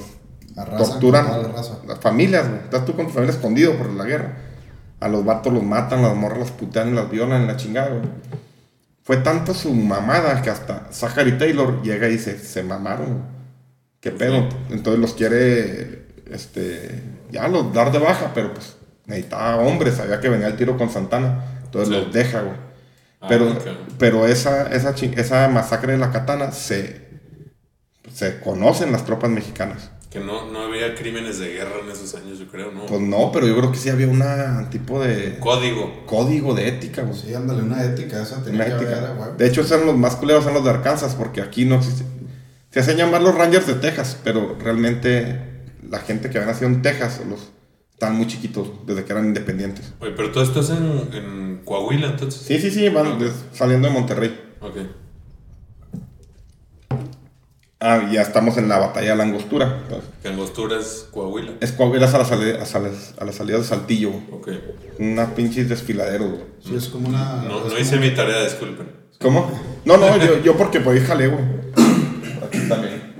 [SPEAKER 4] Arrasan
[SPEAKER 2] torturan.
[SPEAKER 4] la raza.
[SPEAKER 2] Las familias, güey. Estás tú con tu familia escondido por la guerra. A los vatos los matan, las morras las putean y las violan en la chingada, güey. Fue tanto su mamada que hasta Zachary Taylor llega y dice, se mamaron. ¿Qué pedo? Entonces los quiere, este, ya los dar de baja, pero pues necesitaba hombres, sabía que venía el tiro con Santana. Entonces
[SPEAKER 3] Sí.
[SPEAKER 2] los deja, güey.
[SPEAKER 3] Ah,
[SPEAKER 2] Pero, pero esa, esa, esa masacre de la katana se, se conocen las tropas mexicanas.
[SPEAKER 3] Que no, no había crímenes de guerra en esos años, yo creo, ¿no?
[SPEAKER 2] Pues no, pero yo creo que sí había un tipo de
[SPEAKER 3] Código.
[SPEAKER 2] código de ética, güey.
[SPEAKER 4] Sí, ándale, una ética, esa tenía
[SPEAKER 2] Una
[SPEAKER 4] que
[SPEAKER 2] ética.
[SPEAKER 4] haber, güey.
[SPEAKER 2] De hecho, esos eran los más culeros, son los de Arkansas, porque aquí no existe. Se hacen llamar los Rangers de Texas, pero realmente la gente que había nacido en Texas los están muy chiquitos desde que eran independientes.
[SPEAKER 3] Oye, pero todo esto es en, en Coahuila, entonces.
[SPEAKER 2] Sí, sí, sí, van des- saliendo de Monterrey.
[SPEAKER 3] Ok.
[SPEAKER 2] Ah, ya estamos en la batalla de la angostura. pues.
[SPEAKER 3] Que Angostura es Coahuila.
[SPEAKER 2] Es Coahuila a la, salida, a la salida de Saltillo.
[SPEAKER 3] Ok.
[SPEAKER 2] Una pinches desfiladero, güey.
[SPEAKER 4] Sí, es como una.
[SPEAKER 3] No,
[SPEAKER 4] es
[SPEAKER 3] no
[SPEAKER 4] como-
[SPEAKER 3] hice mi tarea, disculpen.
[SPEAKER 2] ¿Cómo? No, no, yo, yo porque por ahí jalé, güey. Aquí también.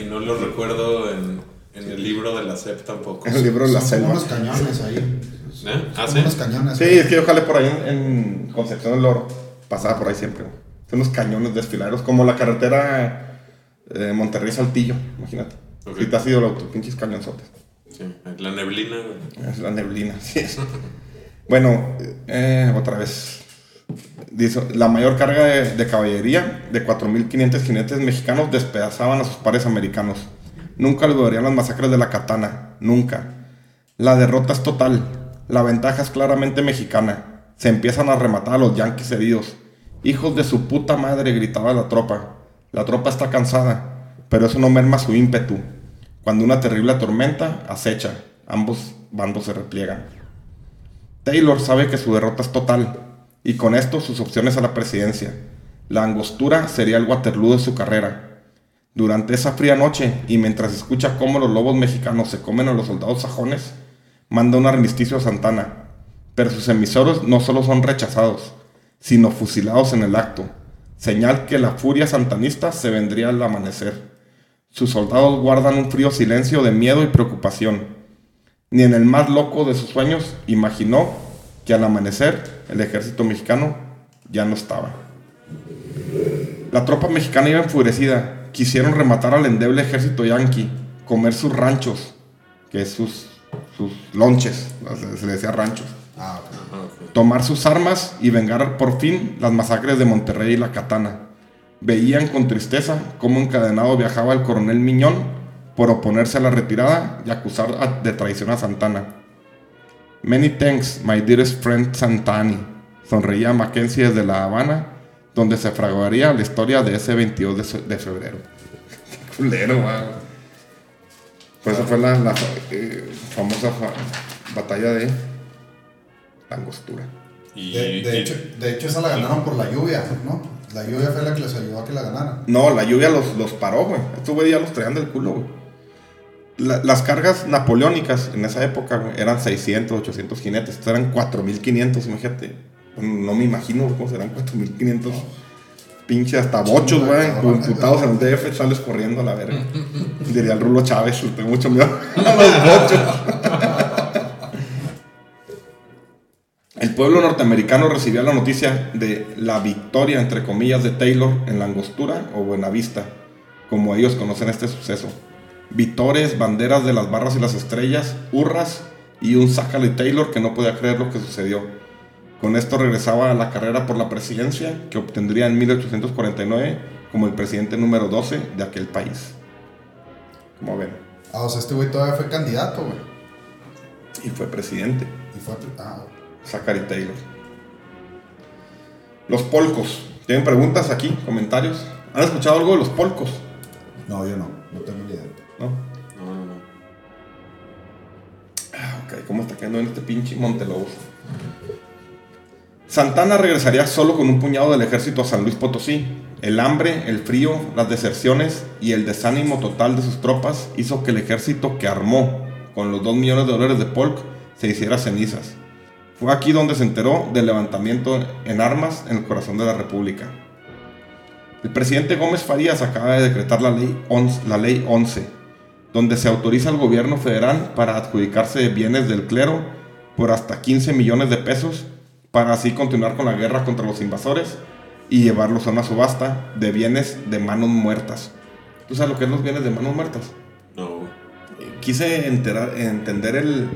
[SPEAKER 3] Y no lo recuerdo en, libro de la SEP tampoco.
[SPEAKER 2] Es el libro de la
[SPEAKER 4] como unos cañones ahí.
[SPEAKER 3] ¿Eh? Ah, sí.
[SPEAKER 4] unos cañones.
[SPEAKER 2] Sí, es que yo jalé por ahí en, en Concepción del Oro. Pasaba por ahí siempre. Son unos cañones desfiladeros, como la carretera eh, Monterrey-Saltillo, imagínate.
[SPEAKER 3] Ok.
[SPEAKER 2] Si te has ido los pinches cañonzotes.
[SPEAKER 3] Sí, la neblina.
[SPEAKER 2] Es la neblina, sí es. Bueno, eh, otra vez. Dice, la mayor carga de, de caballería de 4.500 jinetes mexicanos despedazaban a sus pares americanos. Nunca olvidarían las masacres de la katana, nunca. La derrota es total, la ventaja es claramente mexicana. Se empiezan a rematar a los yanquis heridos. Hijos de su puta madre, gritaba la tropa. La tropa está cansada, pero eso no merma su ímpetu. Cuando una terrible tormenta acecha, ambos bandos se repliegan. Taylor sabe que su derrota es total, y con esto sus opciones a la presidencia. La angostura sería el Waterloo de su carrera. Durante esa fría noche, y mientras escucha cómo los lobos mexicanos se comen a los soldados sajones, manda un armisticio a Santana. Pero sus emisores no solo son rechazados, sino fusilados en el acto, señal que la furia santanista se vendría al amanecer. Sus soldados guardan un frío silencio de miedo y preocupación. Ni en el más loco de sus sueños imaginó que al amanecer el ejército mexicano ya no estaba. La tropa mexicana iba enfurecida. Quisieron rematar al endeble ejército yanqui, comer sus ranchos, que es sus, sus lonches, se- se le decía ranchos
[SPEAKER 4] Ah.
[SPEAKER 3] Ah,
[SPEAKER 2] tomar sus armas y vengar por fin las masacres de Monterrey y la Katana. Veían con tristeza cómo encadenado viajaba el coronel Miñón por oponerse a la retirada y acusar a- de traición a Santana. Many thanks, my dearest friend Santani, sonreía Mackenzie desde La Habana, donde se fraguaría la historia de ese 22 de, fe- de febrero. Qué culero, man. Por eso fue la, la, eh, famosa fa- batalla de la angostura.
[SPEAKER 3] Y,
[SPEAKER 4] De, de
[SPEAKER 3] y-
[SPEAKER 4] hecho, de hecho, esa la ganaron por la lluvia, ¿no? La lluvia fue la que les ayudó a que la ganaran.
[SPEAKER 2] No, la lluvia los, los paró, güey. Estos güey ya los traían del culo, güey. La- las cargas napoleónicas en esa época, güey, eran 600, 800 jinetes. Estos eran 4500, imagínate. No me imagino cómo serán 4500. Pinche hasta bochos, güey, computados en el DF, sales corriendo a la verga. Diría el Rulo Chávez, tengo mucho miedo a los bochos. El pueblo norteamericano recibía la noticia de la victoria, entre comillas, de Taylor en la Angostura o Buenavista, como ellos conocen este suceso. Vitores, banderas de las barras y las estrellas, hurras y un Sácalo y Taylor que no podía creer lo que sucedió. Con esto regresaba a la carrera por la presidencia, que obtendría en 1849 como el presidente número 12 de aquel país. Como ven,
[SPEAKER 4] Ah, o sea, este güey todavía fue candidato, güey.
[SPEAKER 2] y fue presidente.
[SPEAKER 4] Y fue. Ah,
[SPEAKER 2] Zachary Taylor. Los polcos. ¿Tienen preguntas aquí? ¿Comentarios? ¿Han escuchado algo de los polcos?
[SPEAKER 4] no, yo no. No tengo ni idea.
[SPEAKER 2] ¿No?
[SPEAKER 3] No, no, no.
[SPEAKER 2] Ah, ok, ¿cómo está quedando en este pinche Montelobos? Santana regresaría solo con un puñado del ejército a San Luis Potosí. El hambre, el frío, las deserciones y el desánimo total de sus tropas hizo que el ejército que armó con los 2 millones de dólares de Polk se hiciera cenizas. Fue aquí donde se enteró del levantamiento en armas en el corazón de la República. El presidente Gómez Farías acaba de decretar la ley 11, la ley 11 donde se autoriza al gobierno federal para adjudicarse bienes del clero por hasta 15 millones de pesos para así continuar con la guerra contra los invasores y llevarlos a una subasta de bienes de manos muertas. ¿Tú sabes lo que es los bienes de manos muertas?
[SPEAKER 3] No, güey.
[SPEAKER 2] quise enterar, entender el,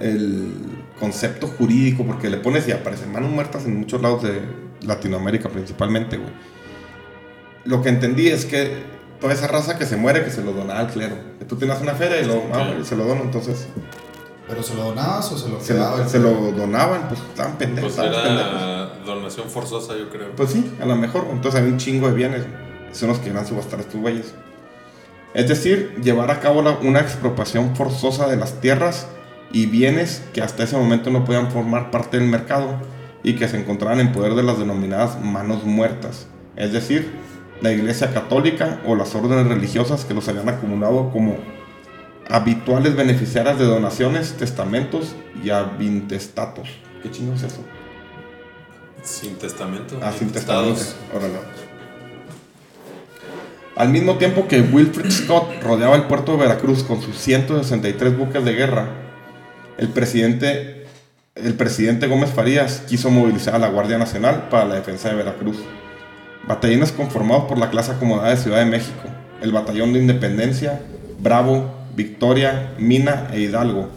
[SPEAKER 2] el concepto jurídico porque le pones y aparecen manos muertas en muchos lados de Latinoamérica principalmente, güey. Lo que entendí es que toda esa raza que se muere, que se lo donaba al clero. Que tú tenías una feria y lo, ah, se lo dono, entonces
[SPEAKER 4] ¿Pero se lo donabas o se lo
[SPEAKER 2] se
[SPEAKER 4] quedaba?
[SPEAKER 2] lo, se lo donaban, pues estaban pendejos.
[SPEAKER 3] Pues
[SPEAKER 2] estaban pendejos.
[SPEAKER 3] era donación forzosa, yo creo.
[SPEAKER 2] Pues sí, a lo mejor. Entonces había un chingo de bienes. Son los que iban a subastar estos güeyes. Es decir, llevar a cabo la- una expropiación forzosa de las tierras y bienes que hasta ese momento no podían formar parte del mercado y que se encontraban en poder de las denominadas manos muertas. Es decir, la iglesia católica o las órdenes religiosas que los habían acumulado como habituales beneficiarias de donaciones, testamentos y avintestatos. ¿Qué chingo es eso?
[SPEAKER 3] Sin testamento.
[SPEAKER 2] Ah, sin testamento. Órale. Al mismo tiempo que Wilfred Scott rodeaba el puerto de Veracruz con sus 163 buques de guerra, el presidente, el presidente Gómez Farías quiso movilizar a la Guardia Nacional para la defensa de Veracruz. Batallones conformados por la clase acomodada de Ciudad de México, el Batallón de Independencia, Bravo, Victoria, Mina e Hidalgo.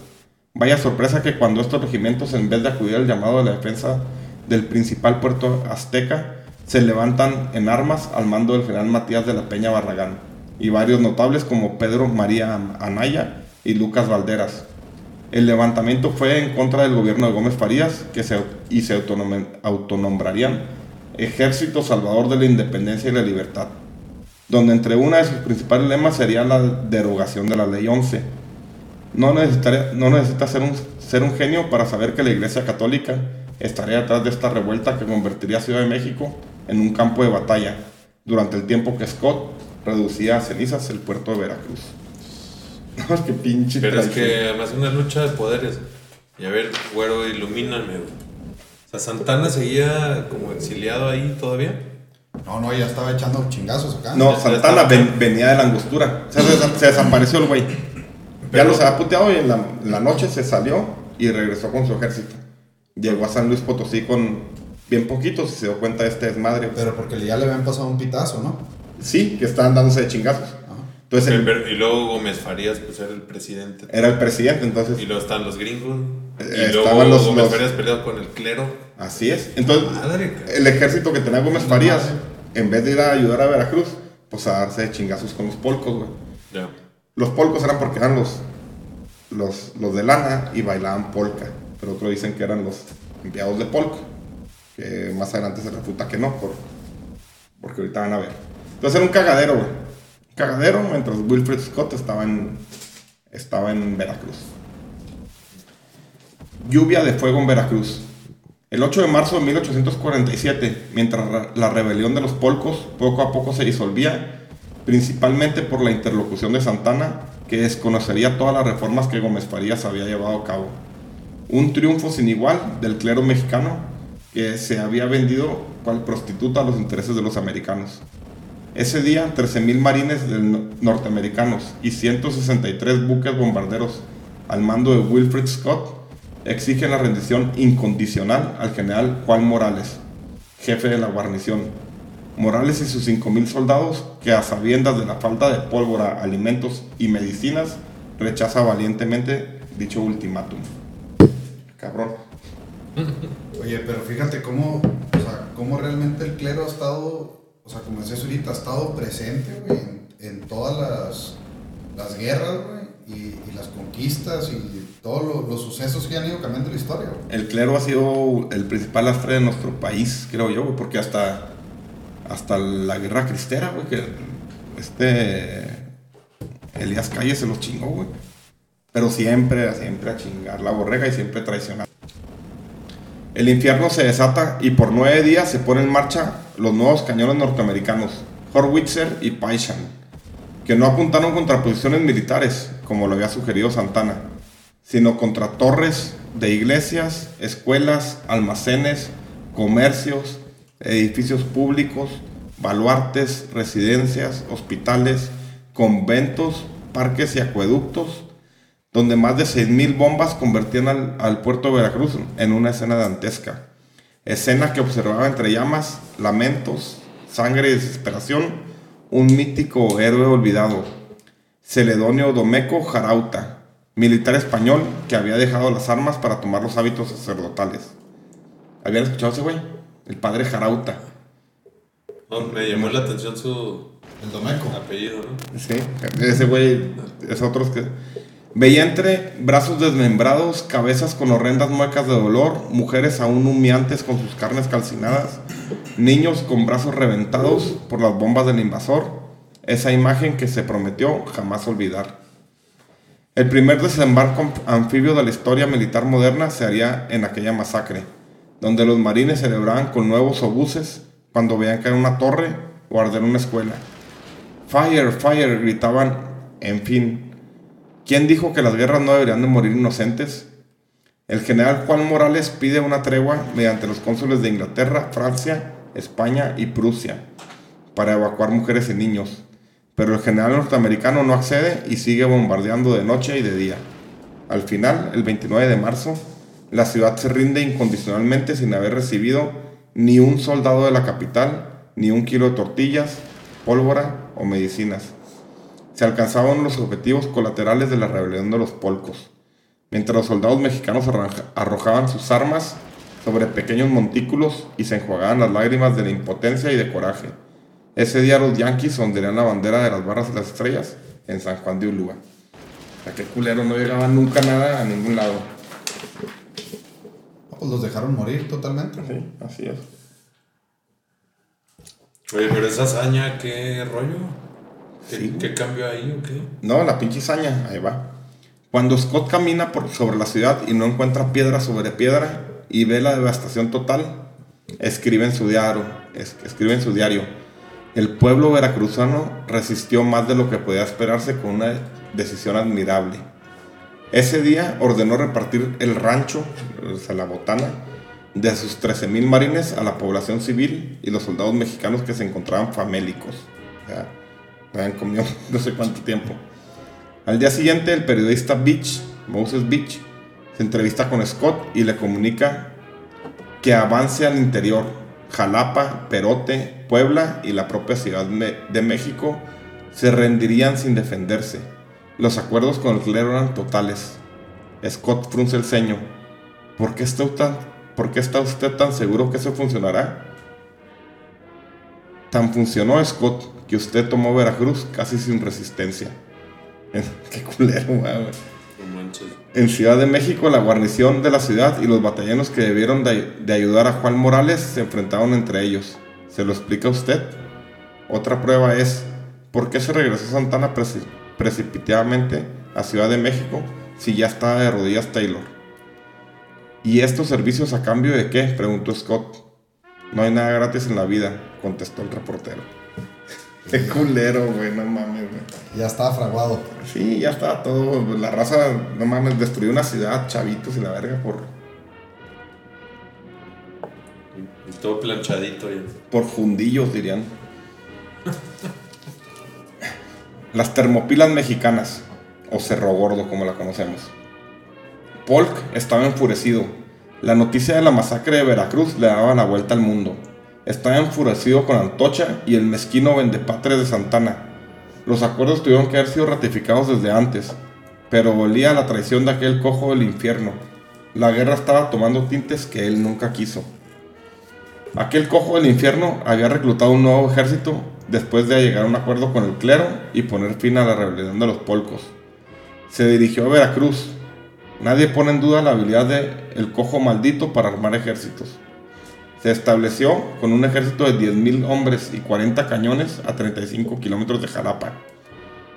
[SPEAKER 2] Vaya sorpresa que cuando estos regimientos, en vez de acudir al llamado de la defensa del principal puerto azteca, se levantan en armas al mando del general Matías de la Peña Barragán y varios notables como Pedro María Anaya y Lucas Valderas. El levantamiento fue en contra del gobierno de Gómez Farías que se, y se autonom- autonombrarían Ejército Salvador de la Independencia y la Libertad, donde entre una de sus principales lemas sería la derogación de la Ley 11. No, necesitaría- no necesita ser un, ser un genio para saber que la Iglesia Católica estaría detrás de esta revuelta que convertiría a Ciudad de México en un campo de batalla durante el tiempo que Scott reducía a cenizas el puerto de Veracruz. No, es que pinche
[SPEAKER 3] Pero es
[SPEAKER 2] traición.
[SPEAKER 3] que además es una lucha de poderes. Y a ver, güero, ilumíname. O sea, Santana seguía como exiliado ahí todavía.
[SPEAKER 4] No, no, ya estaba echando chingazos acá.
[SPEAKER 2] No,
[SPEAKER 3] Ya-
[SPEAKER 2] Santana ven- venía de la angostura. O sea, se, se desapareció el güey. Ya los había puteado y en la, en la noche se salió y regresó con su ejército. Llegó a San Luis Potosí con bien poquitos y se dio cuenta de este desmadre.
[SPEAKER 4] Pero porque ya le habían pasado un pitazo, ¿no?
[SPEAKER 2] Sí, que estaban dándose de chingazos. Entonces
[SPEAKER 3] Pero- y luego Gómez Farías, pues era el presidente.
[SPEAKER 2] era el presidente, entonces
[SPEAKER 3] Y luego están los gringos.
[SPEAKER 2] Eh,
[SPEAKER 3] Y luego
[SPEAKER 2] estaban los-
[SPEAKER 3] Gómez
[SPEAKER 2] los-
[SPEAKER 3] Farías peleado con el clero.
[SPEAKER 2] Así es. Entonces
[SPEAKER 3] Madre,
[SPEAKER 2] el ejército que tenía Gómez Farías, en vez de ir a ayudar a Veracruz, pues a darse de chingazos con los polcos, güey. Los polcos eran porque eran los, los, los de lana y bailaban polka. Pero otros dicen que eran los enviados de polka. Que más adelante se refuta que no, por, porque ahorita van a ver. Entonces era un cagadero, güey. Un cagadero mientras Wilfred Scott estaba en, estaba en Veracruz. Lluvia de fuego en Veracruz. El 8 de marzo de 1847, mientras la rebelión de los polcos poco a poco se disolvía, principalmente por la interlocución de Santana, que desconocería todas las reformas que Gómez Farías había llevado a cabo. Un triunfo sin igual del clero mexicano que se había vendido cual prostituta a los intereses de los americanos. Ese día, 13.000 marines norteamericanos y 163 buques bombarderos al mando de Wilfred Scott exigen la rendición incondicional al general Juan Morales, jefe de la guarnición. Morales y sus 5.000 soldados, que a sabiendas de la falta de pólvora, alimentos y medicinas, rechaza valientemente dicho ultimátum. Cabrón.
[SPEAKER 4] Oye, pero fíjate cómo, o sea, cómo realmente el clero ha estado, o sea, como decías ahorita, ha estado presente, en, en todas las, las guerras, güey y, las conquistas y todos los sucesos que han ido cambiando la historia.
[SPEAKER 2] El clero ha sido el principal lastre de nuestro país, creo yo, porque hasta, hasta la guerra cristera, güey, que este Elías Calle se los chingó, güey. Pero siempre, siempre a chingar la borrega y siempre traicionar. El infierno se desata y por nueve días se ponen en marcha los nuevos cañones norteamericanos, Horwitzer y Paishan, que no apuntaron contra posiciones militares, como lo había sugerido Santana, sino contra torres de iglesias, escuelas, almacenes, comercios, edificios públicos, baluartes, residencias, hospitales, conventos, parques y acueductos, donde más de 6.000 bombas convertían al, al, puerto de Veracruz en una escena dantesca. Escena que observaba entre llamas, lamentos, sangre y desesperación un mítico héroe olvidado, Celedonio Domeco Jarauta, militar español que había dejado las armas para tomar los hábitos sacerdotales. ¿Habían escuchado ese güey? El padre Jarauta.
[SPEAKER 3] me llamó la atención su
[SPEAKER 4] el Domeco.
[SPEAKER 3] apellido, ¿no?
[SPEAKER 2] Sí, ese güey es otro que... Veía entre brazos desmembrados, cabezas con horrendas muecas de dolor, mujeres aún humeantes con sus carnes calcinadas, niños con brazos reventados por las bombas del invasor, esa imagen que se prometió jamás olvidar. El primer desembarco anfibio de la historia militar moderna se haría en aquella masacre, donde los marines celebraban con nuevos obuses cuando veían caer una torre o arder una escuela. Fire, fire, gritaban, en fin. ¿Quién dijo que las guerras no deberían de morir inocentes? El general Juan Morales pide una tregua mediante los cónsules de Inglaterra, Francia, España y Prusia para evacuar mujeres y niños pero el general norteamericano no accede y sigue bombardeando de noche y de día. Al final, el 29 de marzo, la ciudad se rinde incondicionalmente sin haber recibido ni un soldado de la capital, ni un kilo de tortillas, pólvora o medicinas. Se alcanzaban los objetivos colaterales de la rebelión de los polcos, mientras los soldados mexicanos arrojaban sus armas sobre pequeños montículos y se enjuagaban las lágrimas de la impotencia y de coraje ese día los Yankees ondearían la bandera de las barras de las estrellas en San Juan de Ulúa. O sea, qué culero, no llegaba nunca nada a ningún lado.
[SPEAKER 4] Pues los dejaron morir totalmente.
[SPEAKER 2] Sí, así es.
[SPEAKER 3] Oye, pero esa hazaña, ¿qué rollo? ¿Qué, ¿qué cambio ahí o qué?
[SPEAKER 2] No, la pinche hazaña, ahí va. Cuando Scott camina por, sobre la ciudad y no encuentra piedra sobre piedra y ve la devastación total, escribe en su diario, escribe en su diario el pueblo veracruzano resistió más de lo que podía esperarse con una decisión admirable. Ese día ordenó repartir el rancho, o sea, la botana, de sus 13.000 marines a la población civil y los soldados mexicanos que se encontraban famélicos. Habían comido no sé cuánto tiempo. Al día siguiente, el periodista Beach, Moses Beach, se entrevista con Scott y le comunica que avance al interior, Jalapa, Perote, Puebla y la propia Ciudad de México se rendirían sin defenderse. Los acuerdos con el clero eran totales. Scott frunce el ceño. ¿Por qué está, ¿Por qué está usted tan seguro que eso funcionará? Tan funcionó Scott que usted tomó Veracruz casi sin resistencia. qué culero, en Ciudad de México, la guarnición de la ciudad y los batallones que debieron de, ayudar a Juan Morales se enfrentaron entre ellos. ¿Se lo explica usted? Otra prueba es, ¿por qué se regresó Santana precipitadamente a Ciudad de México si ya estaba de rodillas Taylor? ¿Y estos servicios a cambio de qué? preguntó Scott. No hay nada gratis en la vida, contestó el reportero. Qué culero, güey, no mames, güey.
[SPEAKER 4] Ya estaba fraguado.
[SPEAKER 2] Sí, ya estaba todo. La raza, no mames, destruyó una ciudad, chavitos y la verga, por,
[SPEAKER 3] Y todo planchadito. y-
[SPEAKER 2] por fundillos, dirían. Las termopilas mexicanas, o Cerro Gordo, como la conocemos. Polk estaba enfurecido. La noticia de la masacre de Veracruz le daba la vuelta al mundo. Estaba enfurecido con Antocha y el mezquino vendepatres de Santana. Los acuerdos tuvieron que haber sido ratificados desde antes, pero olía a la traición de aquel cojo del infierno. La guerra estaba tomando tintes que él nunca quiso. Aquel cojo del infierno había reclutado un nuevo ejército después de llegar a un acuerdo con el clero y poner fin a la rebelión de los polcos. Se dirigió a Veracruz. Nadie pone en duda la habilidad de el cojo maldito para armar ejércitos. Se estableció con un ejército de 10.000 hombres y 40 cañones a 35 kilómetros de Jalapa.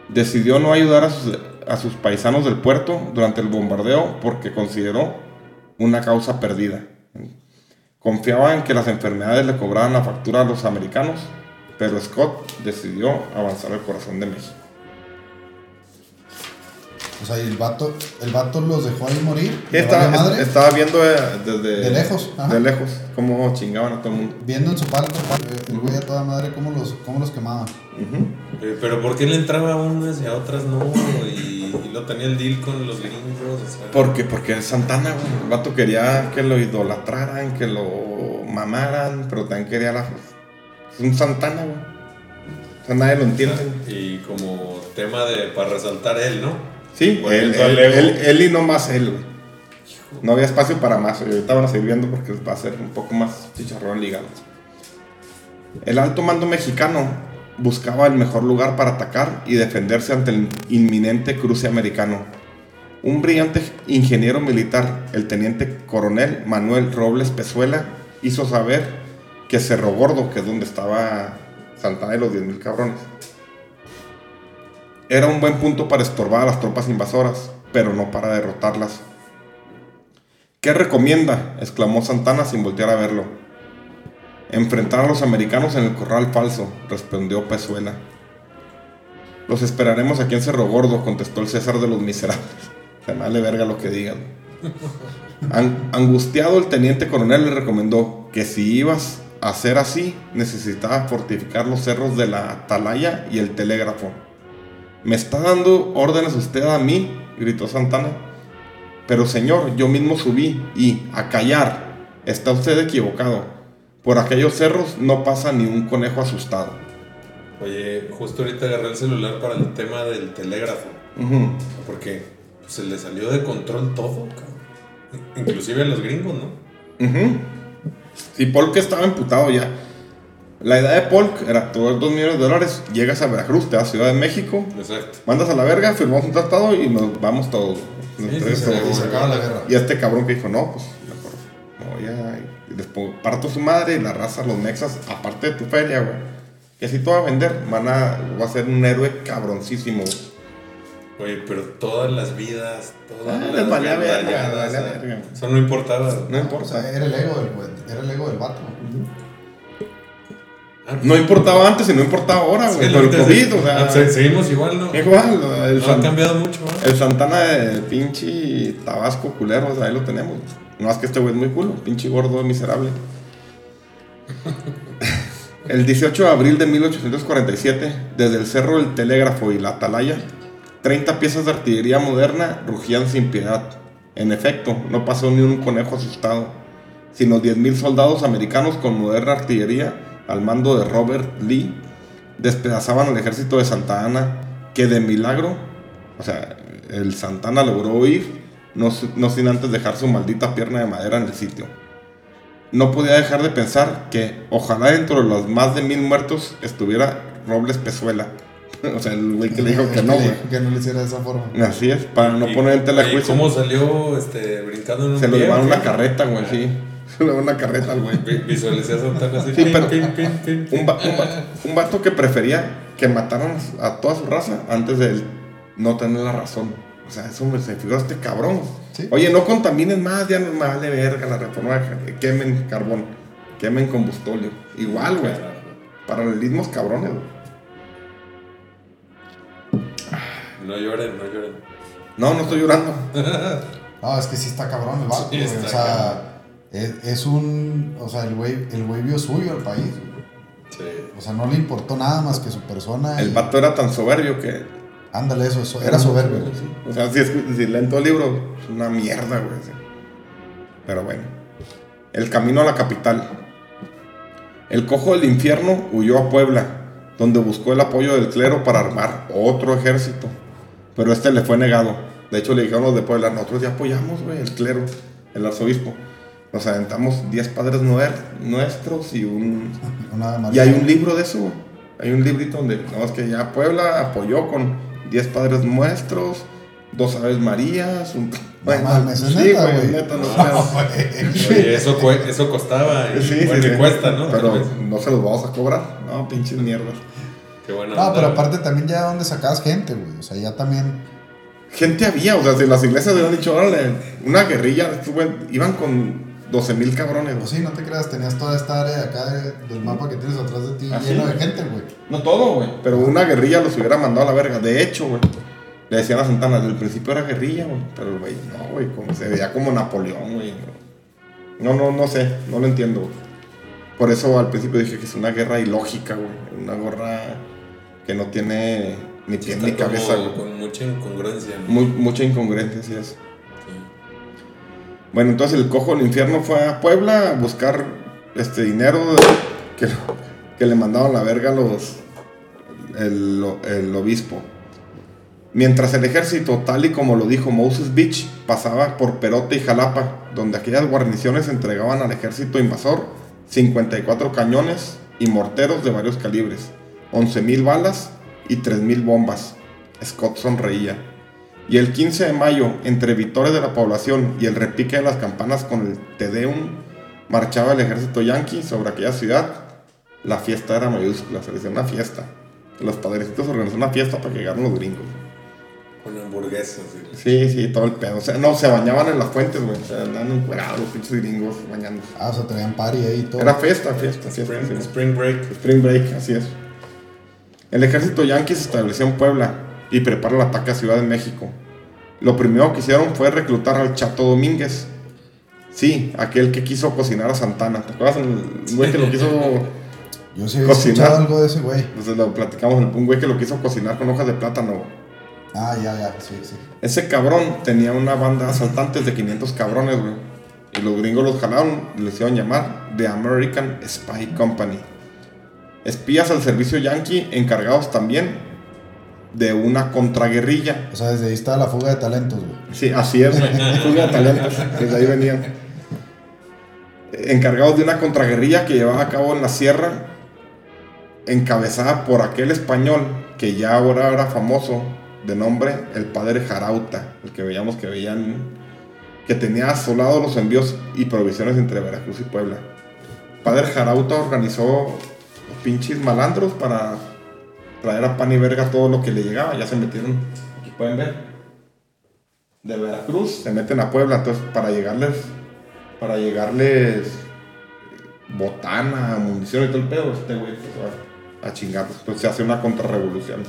[SPEAKER 2] Decidió no ayudar a sus, a sus paisanos del puerto durante el bombardeo porque consideró una causa perdida. Confiaba en que las enfermedades le cobraban la factura a los americanos, pero Scott decidió avanzar al corazón de México.
[SPEAKER 4] O sea, y el vato, el vato los dejó ahí morir.
[SPEAKER 2] Y
[SPEAKER 4] ¿Le
[SPEAKER 2] estaba,
[SPEAKER 4] vale madre?
[SPEAKER 2] estaba viendo eh, desde
[SPEAKER 4] De lejos, ajá.
[SPEAKER 2] de lejos cómo chingaban a todo el mundo.
[SPEAKER 4] Viendo en su palco, el güey a toda madre cómo los, cómo los quemaba.
[SPEAKER 2] Ujú.
[SPEAKER 3] Eh, Pero ¿por qué le entraba a unas y a otras no? Y, y lo tenía el deal con los gringos. O sea,
[SPEAKER 2] Porque, porque es Santana, güey. El vato quería que lo idolatraran, que lo mamaran, pero también quería la. Es un Santana, güey. O sea, nadie lo entiende.
[SPEAKER 3] Y como tema de para resaltar él, ¿no?
[SPEAKER 2] Sí, él, y no más él, güey. No había espacio para más. Y ahorita van a seguir viendo porque va a ser un poco más chicharrón ligado. El alto mando mexicano buscaba el mejor lugar para atacar y defenderse ante el inminente cruce americano. Un brillante ingeniero militar, el teniente coronel Manuel Robles Pezuela, hizo saber que Cerro Gordo, que es donde estaba Santana y los 10.000 cabrones, era un buen punto para estorbar a las tropas invasoras, pero no para derrotarlas. ¿Qué recomienda? exclamó Santana sin voltear a verlo. Enfrentar a los americanos en el corral falso, respondió Pezuela. Los esperaremos aquí en Cerro Gordo, contestó el César de los Miserables. Se me vale verga lo que digan. An- angustiado, el teniente coronel le recomendó que si ibas a hacer así, necesitaba fortificar los cerros de la atalaya y el telégrafo. ¿Me está dando órdenes usted a mí? gritó Santana. Pero señor, yo mismo subí y a callar. Está usted equivocado. Por aquellos cerros no pasa ni un conejo asustado.
[SPEAKER 3] Oye, justo ahorita agarré el celular para el tema del telégrafo.
[SPEAKER 2] Ujú.
[SPEAKER 3] Porque se le salió de control todo, cabrón. Inclusive a los gringos, ¿no?
[SPEAKER 2] Ujú. Sí, Polk estaba emputado ya. La idea de Polk era, das dos millones de dólares, llegas a Veracruz, te vas a Ciudad de México,
[SPEAKER 3] Exacto.
[SPEAKER 2] mandas a la verga, firmamos un tratado y nos vamos todos. Nos
[SPEAKER 3] Sí,
[SPEAKER 2] todo.
[SPEAKER 4] Y se acaba la guerra.
[SPEAKER 2] Y este cabrón que dijo, no, pues mejor. No, ya. Y después parto su madre y la raza, los mexas, aparte de tu feria, güey. Que así te va a vender, van a, va a ser un héroe cabroncísimo. güey.
[SPEAKER 3] Pero todas las vidas, todas
[SPEAKER 2] Ah,
[SPEAKER 3] las
[SPEAKER 2] valía verga,
[SPEAKER 3] o sea,
[SPEAKER 2] verga.
[SPEAKER 3] Eso no importaba.
[SPEAKER 2] No
[SPEAKER 4] O sea,
[SPEAKER 2] importa.
[SPEAKER 4] era el ego del, güey, era el ego del vato.
[SPEAKER 3] Ah,
[SPEAKER 2] No importaba antes y no importaba ahora,
[SPEAKER 3] sí,
[SPEAKER 2] güey. Por el COVID, o sea.
[SPEAKER 3] ah, se- seguimos igual, ¿no?
[SPEAKER 2] Igual, el,
[SPEAKER 3] No ha
[SPEAKER 2] San-
[SPEAKER 3] cambiado mucho, ¿no?
[SPEAKER 2] el Santana de pinche Tabasco culero, o sea, ahí lo tenemos. No más que este güey es muy culo, pinche gordo miserable. El 18 de abril de 1847, desde el Cerro del Telégrafo y la Atalaya, 30 piezas de artillería moderna rugían sin piedad. En efecto, no pasó ni un conejo asustado, sino 10.000 soldados americanos con moderna artillería al mando de Robert Lee despedazaban al ejército de Santa Ana, que de milagro, o sea, el Santana logró huir, no, si- no sin antes dejar su maldita pierna de madera en el sitio. No podía dejar de pensar que ojalá dentro de los más de mil muertos estuviera Robles Pezuela. o sea, el güey que le dijo que no, güey.
[SPEAKER 4] Que no le hiciera de esa forma.
[SPEAKER 2] Así es, para no poner en tela de
[SPEAKER 3] ¿y
[SPEAKER 2] juicio.
[SPEAKER 3] ¿Cómo salió este, brincando en un
[SPEAKER 2] Se lo llevaron una carreta, güey, sí. Llevaron una carreta al güey.
[SPEAKER 3] Vi- Visualicé a Santana así.
[SPEAKER 2] Sí, pero-. Un, va- un va- un vato que prefería que mataran a toda su raza antes de él no tener la razón. O sea, eso me se figura este cabrón.
[SPEAKER 4] Sí.
[SPEAKER 2] Oye, no contaminen más, ya no me vale verga la reforma. Quemen carbón, quemen combustóleo. Igual, güey. Paralelismos cabrones, güey.
[SPEAKER 3] No lloren, no lloren.
[SPEAKER 2] No, no estoy llorando.
[SPEAKER 4] No, es que sí está cabrón el vato,
[SPEAKER 3] Sí,
[SPEAKER 4] O sea, es, es un. O sea, el güey, el güey vio suyo al país.
[SPEAKER 3] Sí.
[SPEAKER 4] O sea, no le importó nada más que su persona.
[SPEAKER 2] El
[SPEAKER 4] y-
[SPEAKER 2] vato era tan soberbio que.
[SPEAKER 4] Ándale, eso, eso, era soberbio. güey.
[SPEAKER 2] O sea, si, es- si leen todo el libro, es una mierda, güey. sí. Pero bueno. El camino a la capital. El cojo del infierno huyó a Puebla, donde buscó el apoyo del clero para armar otro ejército. Pero este le fue negado. De hecho, le dijeron los de Puebla, nosotros ya apoyamos, güey, el clero, el arzobispo. Nos aventamos 10 padres nuestros y un y hay un libro de eso, güey. Hay un librito donde, no, es que ya Puebla apoyó con 10 padres nuestros, dos aves marías, un...
[SPEAKER 4] mames, ¿es
[SPEAKER 2] sí,
[SPEAKER 4] neta,
[SPEAKER 2] güey,
[SPEAKER 4] güey?
[SPEAKER 2] neta, no
[SPEAKER 4] No,
[SPEAKER 2] sé.
[SPEAKER 4] güey.
[SPEAKER 3] Oye, eso, costaba y
[SPEAKER 2] Sí, sí,
[SPEAKER 3] bueno,
[SPEAKER 2] sí.
[SPEAKER 3] cuesta, ¿no?
[SPEAKER 2] Pero
[SPEAKER 3] vez.
[SPEAKER 2] no se los vamos a cobrar. No, pinches mierdas.
[SPEAKER 3] Qué bueno.
[SPEAKER 4] No, pero aparte también ya donde sacabas gente, güey. O sea, ya también.
[SPEAKER 2] Gente había, o sea, si las iglesias hubieran dicho, órale, una guerrilla, estos güey, iban con 12 mil cabrones,
[SPEAKER 4] Pues sí, no te creas, tenías toda esta área de acá de- del mapa que tienes atrás de ti
[SPEAKER 2] ¿Ah,
[SPEAKER 4] lleno
[SPEAKER 2] sí?
[SPEAKER 4] de gente, güey.
[SPEAKER 2] No todo, güey. Pero una guerrilla los hubiera mandado a la verga. De hecho, güey. Le decían a Santana, desde el principio era guerrilla, güey. Pero el güey, no, güey, como se veía como Napoleón, güey. No, no, no sé, no lo entiendo, güey. Por eso al principio dije que es una guerra ilógica, güey. Una guerra que no tiene ni pie ni cabeza, güey.
[SPEAKER 3] con mucha incongruencia. ¿no?
[SPEAKER 2] Mu- mucha incongruencia, sí es. Bueno, entonces el cojo del infierno fue a Puebla a buscar este dinero que, le mandaban la verga los el, el obispo. Mientras el ejército, tal y como lo dijo Moses Beach, pasaba por Perote y Jalapa, donde aquellas guarniciones entregaban al ejército invasor 54 cañones y morteros de varios calibres, 11.000 balas y 3.000 bombas. Scott sonreía. Y el 15 de mayo, entre victorias de la población y el repique de las campanas con el Te Deum, marchaba el ejército yanqui sobre aquella ciudad. La fiesta era mayúscula, se le decía una fiesta. Los padrecitos organizaron una fiesta para que llegaran los gringos.
[SPEAKER 3] Con hamburguesas. y-
[SPEAKER 2] Sí, sí, todo el pedo. O sea, no, se bañaban en las fuentes, güey. O sea, andaban encuerados los pinches gringos bañando.
[SPEAKER 4] Ah, o sea, traían party ahí y todo.
[SPEAKER 2] Era fiesta, fiesta, fiesta.
[SPEAKER 3] Spring,
[SPEAKER 2] sí.
[SPEAKER 3] Spring Break.
[SPEAKER 2] Spring Break, así es. El ejército yanqui se estableció en Puebla y prepara el ataque a Ciudad de México. Lo primero que hicieron fue reclutar al Chato Domínguez. Sí, aquel que quiso cocinar a Santana. ¿Te acuerdas? El güey que lo quiso.
[SPEAKER 4] Yo sí
[SPEAKER 2] Cocinar.
[SPEAKER 4] algo de ese güey.
[SPEAKER 2] Entonces lo platicamos, un güey que lo quiso cocinar con hojas de plátano.
[SPEAKER 4] Ah, ya, ya, sí, sí.
[SPEAKER 2] Ese cabrón tenía una banda de asaltantes de 500 cabrones, güey. Y los gringos los jalaron y les hicieron llamar The American Spy Company. Espías al servicio yankee encargados también de una contraguerrilla.
[SPEAKER 4] O sea, desde ahí estaba la fuga de talentos, güey.
[SPEAKER 2] Sí, así es, güey. Fuga de talentos, desde ahí venían. Encargados de una contraguerrilla que llevaba a cabo en la sierra, encabezada por aquel español que ya ahora era famoso, de nombre el padre Jarauta, el que veíamos que veían, que tenía asolados los envíos y provisiones entre Veracruz y Puebla. Padre Jarauta organizó pinches malandros para traer a pan y verga todo lo que le llegaba, ya se metieron, aquí pueden ver de Veracruz se meten a Puebla, entonces para llegarles, para llegarles eh, botana, munición y todo el pedo, este güey pues, va a chingarlos. Entonces se hace una contrarrevolución.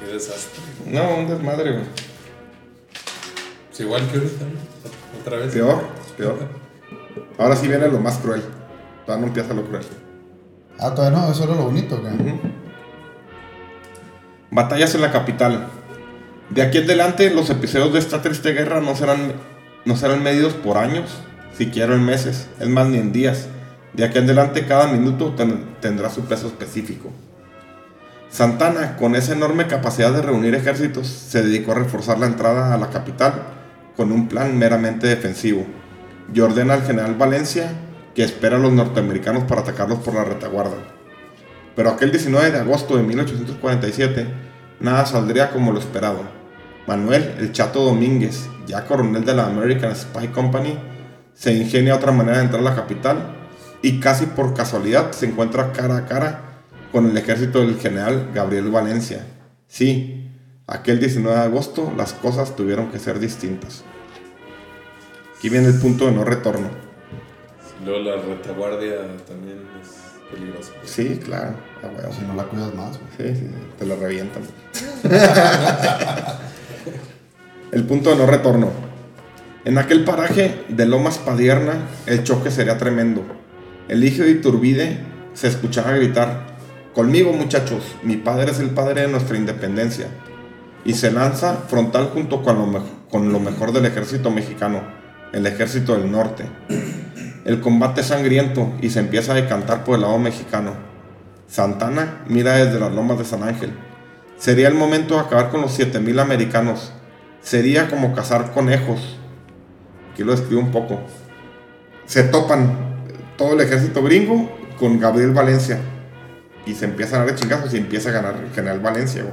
[SPEAKER 3] Qué desastre.
[SPEAKER 2] No, un desmadre, güey.
[SPEAKER 3] Pues igual que ahorita, ¿no? Otra vez.
[SPEAKER 2] Peor, peor. Ahora sí viene lo más cruel. Todavía no empieza lo cruel.
[SPEAKER 4] Ah, todavía no, eso era lo bonito.
[SPEAKER 2] Batallas en la capital. De aquí en adelante, los episodios de esta triste guerra no serán, no serán medidos por años, siquiera en meses, es más, ni en días. De aquí en adelante, cada minuto ten- tendrá su peso específico. Santana, con esa enorme capacidad de reunir ejércitos, se dedicó a reforzar la entrada a la capital con un plan meramente defensivo. Y ordena al general Valencia que espera a los norteamericanos para atacarlos por la retaguardia. Pero aquel 19 de agosto de 1847, nada saldría como lo esperado. Manuel El Chato Domínguez, ya coronel de la American Spy Company, se ingenia otra manera de entrar a la capital y casi por casualidad se encuentra cara a cara con el ejército del general Gabriel Valencia. Sí, Aquel 19 de agosto las cosas tuvieron que ser distintas. Aquí viene el punto de no retorno.
[SPEAKER 3] Luego la retaguardia también es peligrosa.
[SPEAKER 2] Sí, claro. a huevo.
[SPEAKER 4] Si no la cuidas más, güey.
[SPEAKER 2] Sí, sí, te la revientan. el punto de no retorno. En aquel paraje de Lomas Padierna, el choque sería tremendo. El hijo de Iturbide se escuchaba gritar: Conmigo, muchachos, mi padre es el padre de nuestra independencia. Y se lanza frontal junto con lo, mej- con lo mejor del ejército mexicano, el ejército del norte. El combate es sangriento y se empieza a decantar por el lado mexicano. Santana mira desde las lomas de San Ángel. Sería el momento de acabar con los 7000 americanos. Sería como cazar conejos. Aquí lo describo un poco. Se topan todo el ejército gringo con Gabriel Valencia. Y se empieza a dar chingazos y empieza a ganar el general Valencia.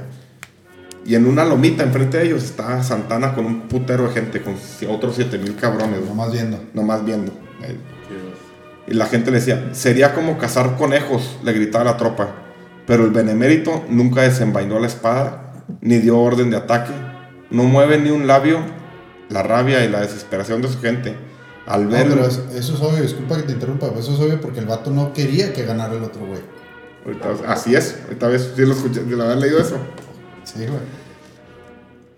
[SPEAKER 2] Y en una lomita enfrente de ellos está Santana con un putero de gente, con otros 7000 cabrones.
[SPEAKER 4] Nomás viendo.
[SPEAKER 2] Nomás viendo. Y la gente le decía, sería como cazar conejos, le gritaba la tropa. Pero el benemérito nunca desenvainó la espada, ni dio orden de ataque. No mueve ni un labio la rabia y la desesperación de su gente. Al
[SPEAKER 4] No,
[SPEAKER 2] ver...
[SPEAKER 4] pero eso es obvio, disculpa que te interrumpa, pero eso es obvio porque el vato no quería que ganara el otro güey.
[SPEAKER 2] Ahorita- así es, ahorita ves, sí lo escuché, de haber leído eso.
[SPEAKER 4] Sí, güey.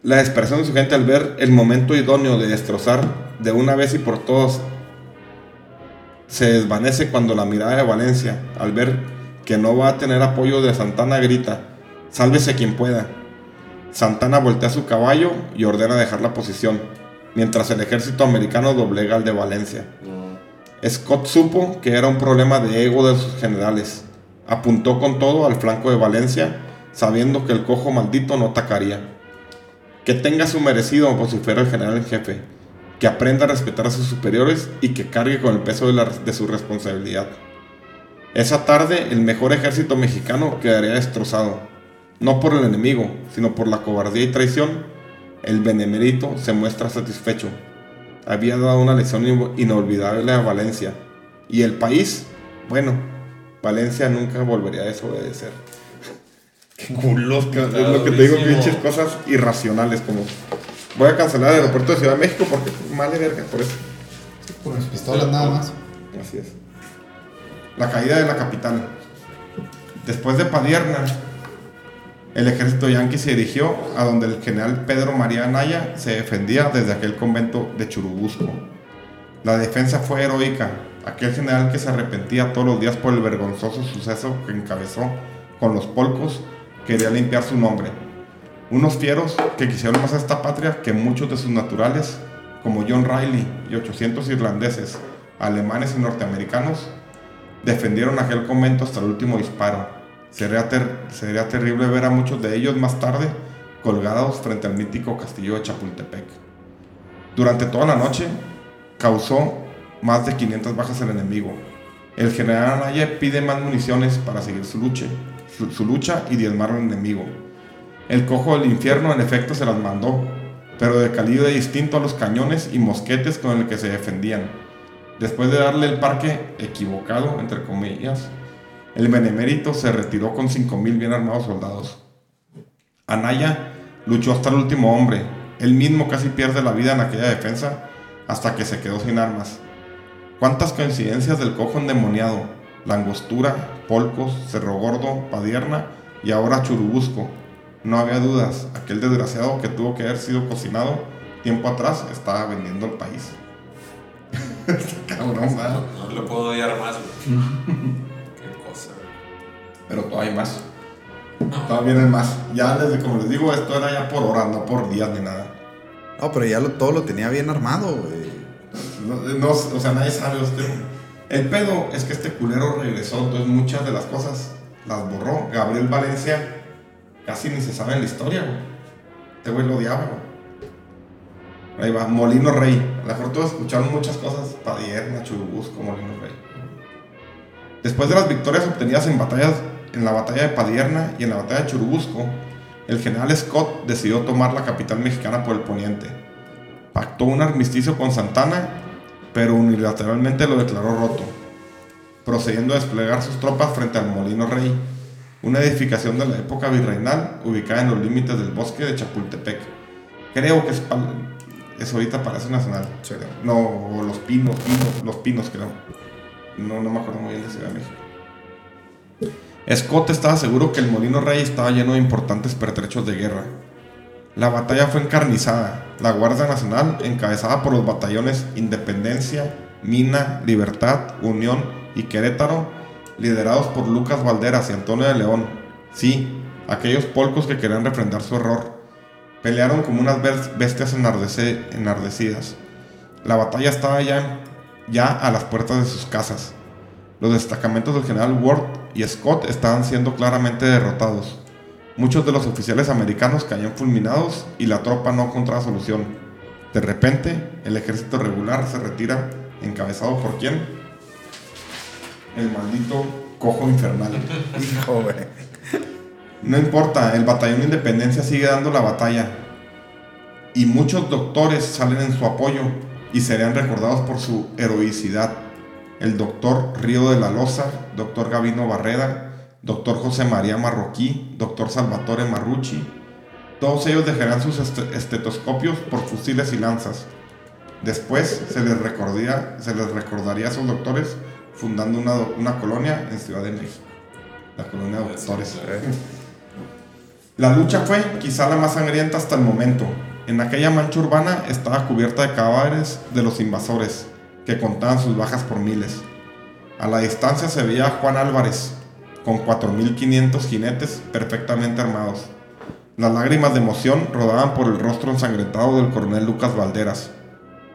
[SPEAKER 2] La desesperación de su gente al ver el momento idóneo de destrozar de una vez y por todas se desvanece cuando la mirada de Valencia, al ver que no va a tener apoyo de Santana, grita, sálvese quien pueda. Santana voltea su caballo y ordena dejar la posición, mientras el ejército americano doblega al de Valencia.
[SPEAKER 3] No.
[SPEAKER 2] Scott supo que era un problema de ego de sus generales. Apuntó con todo al flanco de Valencia, sabiendo que el cojo maldito no atacaría. Que tenga su merecido fuera el general en jefe. Que aprenda a respetar a sus superiores y que cargue con el peso de, la- de su responsabilidad. Esa tarde el mejor ejército mexicano quedaría destrozado. No por el enemigo, sino por la cobardía y traición. El benemérito se muestra satisfecho había dado una lección in- inolvidable a Valencia. Y el país, bueno, Valencia nunca volvería a desobedecer. Qué culos, es lo que te digo, pinches cosas irracionales como... Voy a cancelar el aeropuerto de Ciudad de México porque vale verga por eso.
[SPEAKER 4] Por mis pistolas nada más.
[SPEAKER 2] Así es. La caída de la capital. Después de Padierna, el ejército yanqui se dirigió a donde el general Pedro María Anaya se defendía desde aquel convento de Churubusco. La defensa fue heroica. Aquel general que se arrepentía todos los días por el vergonzoso suceso que encabezó con los polcos quería limpiar su nombre. Unos fieros que quisieron más a esta patria que muchos de sus naturales, como John Riley y 800 irlandeses, alemanes y norteamericanos, defendieron aquel convento hasta el último disparo. Sería, ter- sería terrible ver a muchos de ellos más tarde colgados frente al mítico castillo de Chapultepec. Durante toda la noche causó más de 500 bajas el enemigo. El general Anaya pide más municiones para seguir su lucha, su, su lucha y diezmar al enemigo. El cojo del infierno en efecto se las mandó, pero de calibre distinto a los cañones y mosquetes con el que se defendían. Después de darle el parque equivocado, entre comillas, el benemérito se retiró con 5.000 bien armados soldados. Anaya luchó hasta el último hombre. Él mismo casi pierde la vida en aquella defensa hasta que se quedó sin armas. ¿Cuántas coincidencias del cojo endemoniado? Langostura, Polcos, Cerro Gordo, Padierna y ahora Churubusco. No había dudas, aquel desgraciado que tuvo que haber sido cocinado tiempo atrás estaba vendiendo el país. Cabrón, ¿verdad?
[SPEAKER 3] No, no le puedo odiar más, güey. Qué cosa, güey.
[SPEAKER 2] Pero todavía hay más. Todavía vienen más. Ya desde, como les digo, esto era ya por horas, no por días ni nada.
[SPEAKER 5] No, pero ya lo- todo lo tenía bien armado, güey.
[SPEAKER 2] No, no, o sea, nadie sabe. Usted. El pedo es que este culero regresó, entonces muchas de las cosas las borró. Gabriel Valencia casi ni se sabe en la historia, güey. Este güey lo odiaba, güey. Ahí va, Molino Rey. A lo mejor todos escucharon muchas cosas. Padierna, Churubusco, Molino Rey. Después de las victorias obtenidas en batallas, en la batalla de Padierna y en la batalla de Churubusco, el general Scott decidió tomar la capital mexicana por el poniente. Pactó un armisticio con Santana, pero unilateralmente lo declaró roto, procediendo a desplegar sus tropas frente al Molino Rey. Una edificación de la época virreinal ubicada en los límites del bosque de Chapultepec. Creo que es, es ahorita Palacio Nacional. No, o Los Pinos, Pinos, Los Pinos creo. No, no me acuerdo muy bien de Ciudad de México. Scott estaba seguro que el Molino Rey estaba lleno de importantes pertrechos de guerra. La batalla fue encarnizada. La Guardia Nacional, encabezada por los batallones Independencia, Mina, Libertad, Unión y Querétaro, liderados por Lucas Valderas y Antonio de León. Sí, aquellos polcos que querían refrendar su error. Pelearon como unas bes- bestias enardecidas. La batalla estaba ya, ya a las puertas de sus casas. Los destacamentos del general Ward y Scott estaban siendo claramente derrotados. Muchos de los oficiales americanos caían fulminados y la tropa no encontraba solución. De repente, el ejército regular se retira, encabezado por quién? El maldito cojo infernal.
[SPEAKER 5] Hijo.
[SPEAKER 2] No importa, el batallón de Independencia sigue dando la batalla. Y muchos doctores salen en su apoyo y serían recordados por su heroicidad. El doctor Río de la Loza, doctor Gavino Barreda, doctor José María Marroquí, doctor Salvatore Marrucci. Todos ellos dejarán sus este- estetoscopios por fusiles y lanzas. Después se les, se les recordaría a esos doctores fundando una, una colonia en Ciudad de México. La colonia de doctores. La lucha fue quizá la más sangrienta hasta el momento. En aquella mancha urbana estaba cubierta de cadáveres de los invasores, que contaban sus bajas por miles. A la distancia se veía a Juan Álvarez, con 4.500 jinetes perfectamente armados. Las lágrimas de emoción rodaban por el rostro ensangrentado del coronel Lucas Valderas.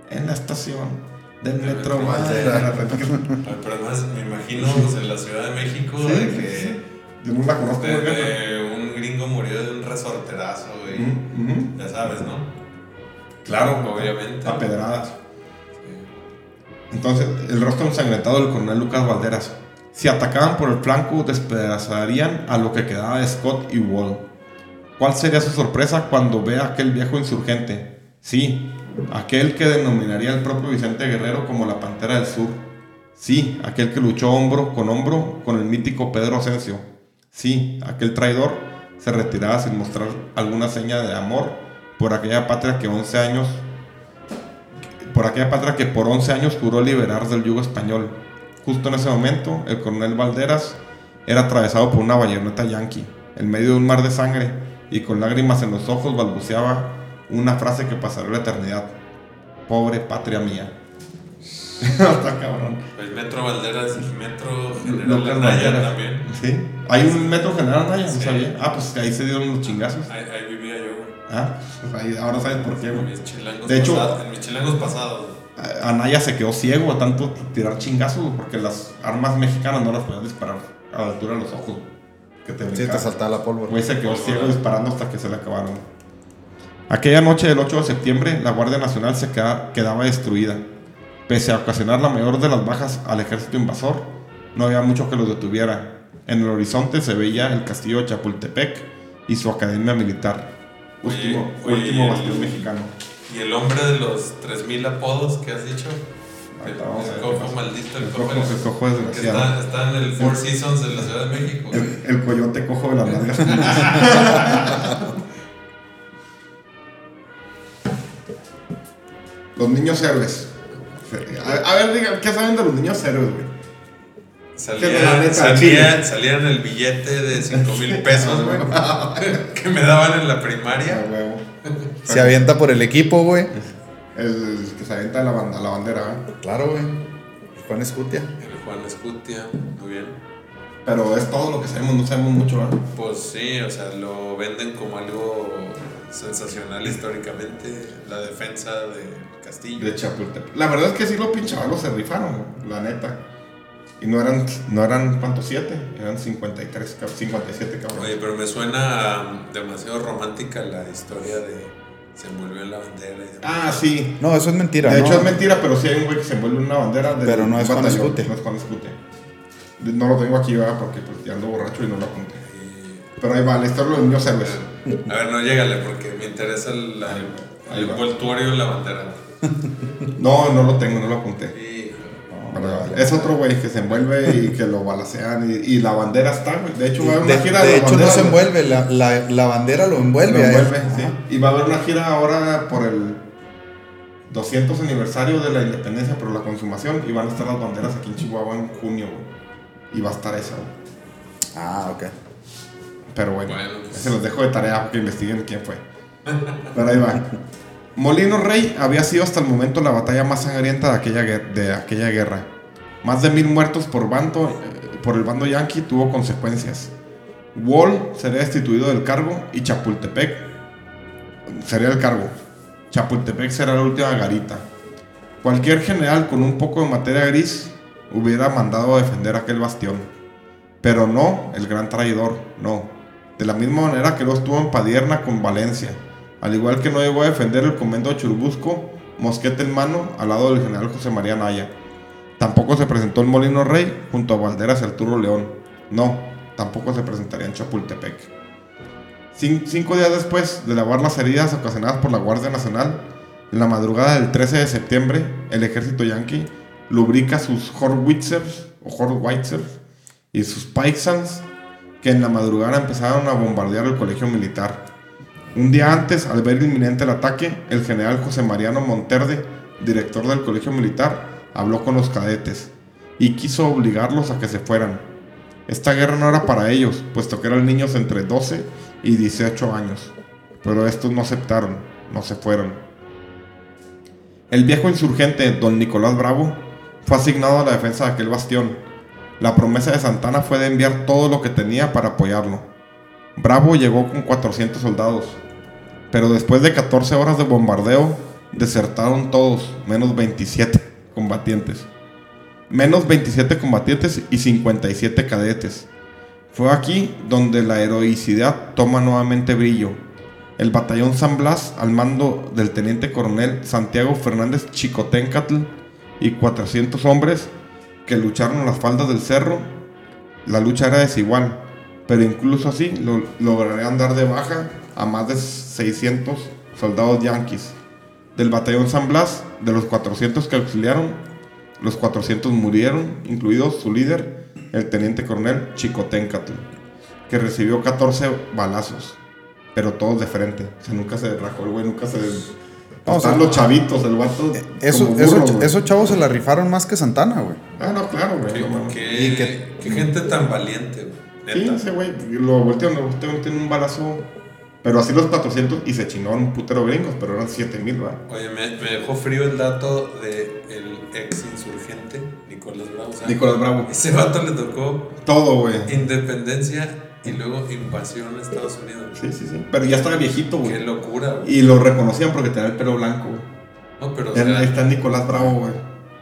[SPEAKER 2] En la estación del metro Valderas.
[SPEAKER 3] Ay, Pero además me imagino pues, en la Ciudad de México
[SPEAKER 2] Sí,
[SPEAKER 3] de que
[SPEAKER 2] sí. Yo no la conozco
[SPEAKER 3] de, de un gringo murió de un resorterazo,
[SPEAKER 2] ujú.
[SPEAKER 3] Ya sabes, ¿no?
[SPEAKER 2] Claro,
[SPEAKER 3] Obviamente.
[SPEAKER 2] A pedradas.
[SPEAKER 3] Sí.
[SPEAKER 2] Entonces, el rostro ensangrentado del coronel Lucas Valderas. Si atacaban por el flanco, despedazarían a lo que quedaba de Scott y Wall. ¿Cuál sería su sorpresa cuando ve a aquel viejo insurgente? Sí, aquel que denominaría el propio Vicente Guerrero como la Pantera del Sur. Sí, aquel que luchó hombro con hombro con el mítico Pedro Asensio. Sí, aquel traidor se retiraba sin mostrar alguna seña de amor por aquella patria que 11 años por aquella patria que por 11 años juró liberar del yugo español. Justo en ese momento, el coronel Valderas era atravesado por una bayoneta yanqui, en medio de un mar de sangre, y con lágrimas en los ojos balbuceaba una frase que pasará la eternidad. Pobre patria mía. Está cabrón.
[SPEAKER 3] El Metro Valderas y Metro General Anaya
[SPEAKER 2] Valderas.
[SPEAKER 3] también.
[SPEAKER 2] Sí. Hay un metro general Anaya, no
[SPEAKER 3] Sí.
[SPEAKER 2] sabía. Ah, pues ahí se dieron los chingazos.
[SPEAKER 3] Ahí, ahí vivía yo, güey.
[SPEAKER 2] Ah, pues ahí, ahora sabes por qué,
[SPEAKER 3] En
[SPEAKER 2] güey.
[SPEAKER 3] mis chilangos
[SPEAKER 2] De hecho-
[SPEAKER 3] pasados. En mis chilangos pasados.
[SPEAKER 2] Anaya se quedó ciego a tanto tirar chingazos porque las armas mexicanas no las podían disparar a la altura de los ojos. Que te
[SPEAKER 5] Sí, te saltaba la pólvora.
[SPEAKER 2] Güey se quedó ciego disparando hasta que se le acabaron. Aquella noche del 8 de septiembre, la Guardia Nacional se queda- quedaba destruida. Pese a ocasionar la mayor de las bajas al ejército invasor, no había mucho que los detuviera. En el horizonte se veía el castillo de Chapultepec y su academia militar.
[SPEAKER 3] Oye,
[SPEAKER 2] Último,
[SPEAKER 3] oye,
[SPEAKER 2] último
[SPEAKER 3] el-
[SPEAKER 2] bastión mexicano.
[SPEAKER 3] ¿Y el hombre de los 3000 apodos que has dicho? El,
[SPEAKER 2] Ahorita vamos a
[SPEAKER 3] el
[SPEAKER 2] ver.
[SPEAKER 3] cojo maldito, el,
[SPEAKER 2] El
[SPEAKER 3] cojo,
[SPEAKER 2] cojo, el cojo desgraciado.
[SPEAKER 3] está, está en el Four Seasons de la Ciudad de México.
[SPEAKER 2] El, el coyote cojo de las nalgas. los niños héroes. A, a ver, digan, ¿qué saben de los niños héroes, güey? Que la
[SPEAKER 3] Salía,
[SPEAKER 2] neta,
[SPEAKER 3] salía,
[SPEAKER 2] chile.
[SPEAKER 3] salía en el billete de 5 mil pesos, güey, que me daban en la primaria.
[SPEAKER 5] Se avienta por el equipo, güey.
[SPEAKER 2] El, el que se avienta a la, la bandera, ¿eh?
[SPEAKER 5] Claro, güey. Juan Escutia.
[SPEAKER 3] El Juan Escutia, muy bien.
[SPEAKER 2] Pero es todo lo que sabemos, no sabemos mucho, ¿eh?
[SPEAKER 3] Pues sí, o sea, lo venden como algo sensacional históricamente, la defensa del castillo.
[SPEAKER 2] De Chapultepec. La verdad es que sí los pinchabalos se rifaron, la neta. Y no eran, no eran, ¿cuántos? Siete. Eran 53, cab- 57 cabrón.
[SPEAKER 3] Oye, pero me suena demasiado romántica la historia de se envolvió en la bandera y.
[SPEAKER 2] Ah, sí.
[SPEAKER 5] No, eso es mentira.
[SPEAKER 2] De
[SPEAKER 5] ¿no?
[SPEAKER 2] hecho es mentira, pero sí hay un güey que se envuelve en una bandera de
[SPEAKER 5] Pero no es Juan. Escute.
[SPEAKER 2] No es Juan Escute. No lo tengo aquí, ¿verdad? Porque pues, ya ando borracho y no lo apunté. Pero ahí va, la historia de los niños héroes.
[SPEAKER 3] A ver, no llégale porque me interesa el, el- el envoltorio en la bandera.
[SPEAKER 2] No, no lo tengo, no lo apunté.
[SPEAKER 5] Vale.
[SPEAKER 2] Es otro güey que se envuelve y que lo balacean y, y la bandera está, güey. De hecho, va a haber
[SPEAKER 5] De,
[SPEAKER 2] una gira
[SPEAKER 5] de
[SPEAKER 2] la
[SPEAKER 5] hecho, no se envuelve, la, la, la bandera lo
[SPEAKER 2] Lo
[SPEAKER 5] envuelve. él.
[SPEAKER 2] envuelve, sí. Y va a haber una gira ahora por el 200 aniversario de la independencia, pero la consumación, y van a estar las banderas aquí en Chihuahua en junio, güey. Y va a estar esa, güey.
[SPEAKER 5] Ah, ok.
[SPEAKER 2] Pero bueno,
[SPEAKER 3] Bueno, pues.
[SPEAKER 2] se los dejo de tarea que investiguen quién fue. Pero ahí va. Molino Rey había sido hasta el momento la batalla más sangrienta de aquella, de aquella guerra. Más de mil muertos por, bando, eh, por el bando yanqui tuvo consecuencias. Wall sería destituido del cargo y Chapultepec sería el cargo. Chapultepec será la última garita. Cualquier general con un poco de materia gris hubiera mandado a defender aquel bastión. Pero no el gran traidor, no. De la misma manera que lo estuvo en Padierna con Valencia. Al igual que no llegó a defender el convento de Churubusco, mosquete en mano, al lado del general José María Naya. Tampoco se presentó en Molino Rey junto a Valderas y Arturo León. No, tampoco se presentaría en Chapultepec. Cin- cinco días después de lavar las heridas ocasionadas por la Guardia Nacional, en la madrugada del 13 de septiembre, el ejército yanqui lubrica sus Horwitzers o Horwitzers y sus Paisans que en la madrugada empezaron a bombardear el colegio militar. Un día antes, al ver inminente el ataque, el general José Mariano Monterde, director del colegio militar, habló con los cadetes y quiso obligarlos a que se fueran. Esta guerra no era para ellos, puesto que eran niños entre 12 y 18 años. Pero estos no aceptaron, no se fueron. El viejo insurgente, don Nicolás Bravo, fue asignado a la defensa de aquel bastión. La promesa de Santana fue de enviar todo lo que tenía para apoyarlo. Bravo llegó con 400 soldados, pero después de 14 horas de bombardeo, desertaron todos, menos 27 combatientes. Menos 27 combatientes y 57 cadetes. Fue aquí donde la heroicidad toma nuevamente brillo. El batallón San Blas, al mando del teniente coronel Santiago Fernández Chicoténcatl y 400 hombres que lucharon las faldas del cerro, la lucha era desigual, pero incluso así lo, lograrían dar de baja a más de 600 soldados yanquis. Del batallón San Blas, de los 400 que auxiliaron, los 400 murieron, incluido su líder, el teniente coronel Chicoténcatl, que recibió 14 balazos, pero todos de frente. O nunca se rajó el güey, nunca se...
[SPEAKER 5] No, o sea,
[SPEAKER 2] Están los chavitos, el vato.
[SPEAKER 5] Eso,
[SPEAKER 2] como
[SPEAKER 5] eso-
[SPEAKER 2] güey.
[SPEAKER 5] esos chavos se la rifaron más que Santana, güey.
[SPEAKER 2] Ah, no, claro, güey. No mames.
[SPEAKER 3] qué-
[SPEAKER 5] Y que-
[SPEAKER 3] qué gente tan valiente, güey.
[SPEAKER 2] Sí, ese güey, lo voltearon, lo voltearon, tiene un balazo. Pero así los 400 y se chingaron un putero gringos, pero eran 7000, ¿verdad?
[SPEAKER 3] Oye, me, me dejó frío el dato de el ex insurgente Nicolás Bravo. o sea,
[SPEAKER 2] Nicolás Bravo.
[SPEAKER 3] Ese vato le tocó
[SPEAKER 2] Todo, güey.
[SPEAKER 3] independencia y luego invasión a Estados Unidos.
[SPEAKER 2] Sí, sí, sí. Pero ya estaba viejito,
[SPEAKER 3] Qué
[SPEAKER 2] güey.
[SPEAKER 3] locura, güey.
[SPEAKER 2] Y lo reconocían porque tenía el pelo blanco, güey.
[SPEAKER 3] No, pero o
[SPEAKER 2] Era-
[SPEAKER 3] sea,
[SPEAKER 2] Ahí está Nicolás Bravo, güey.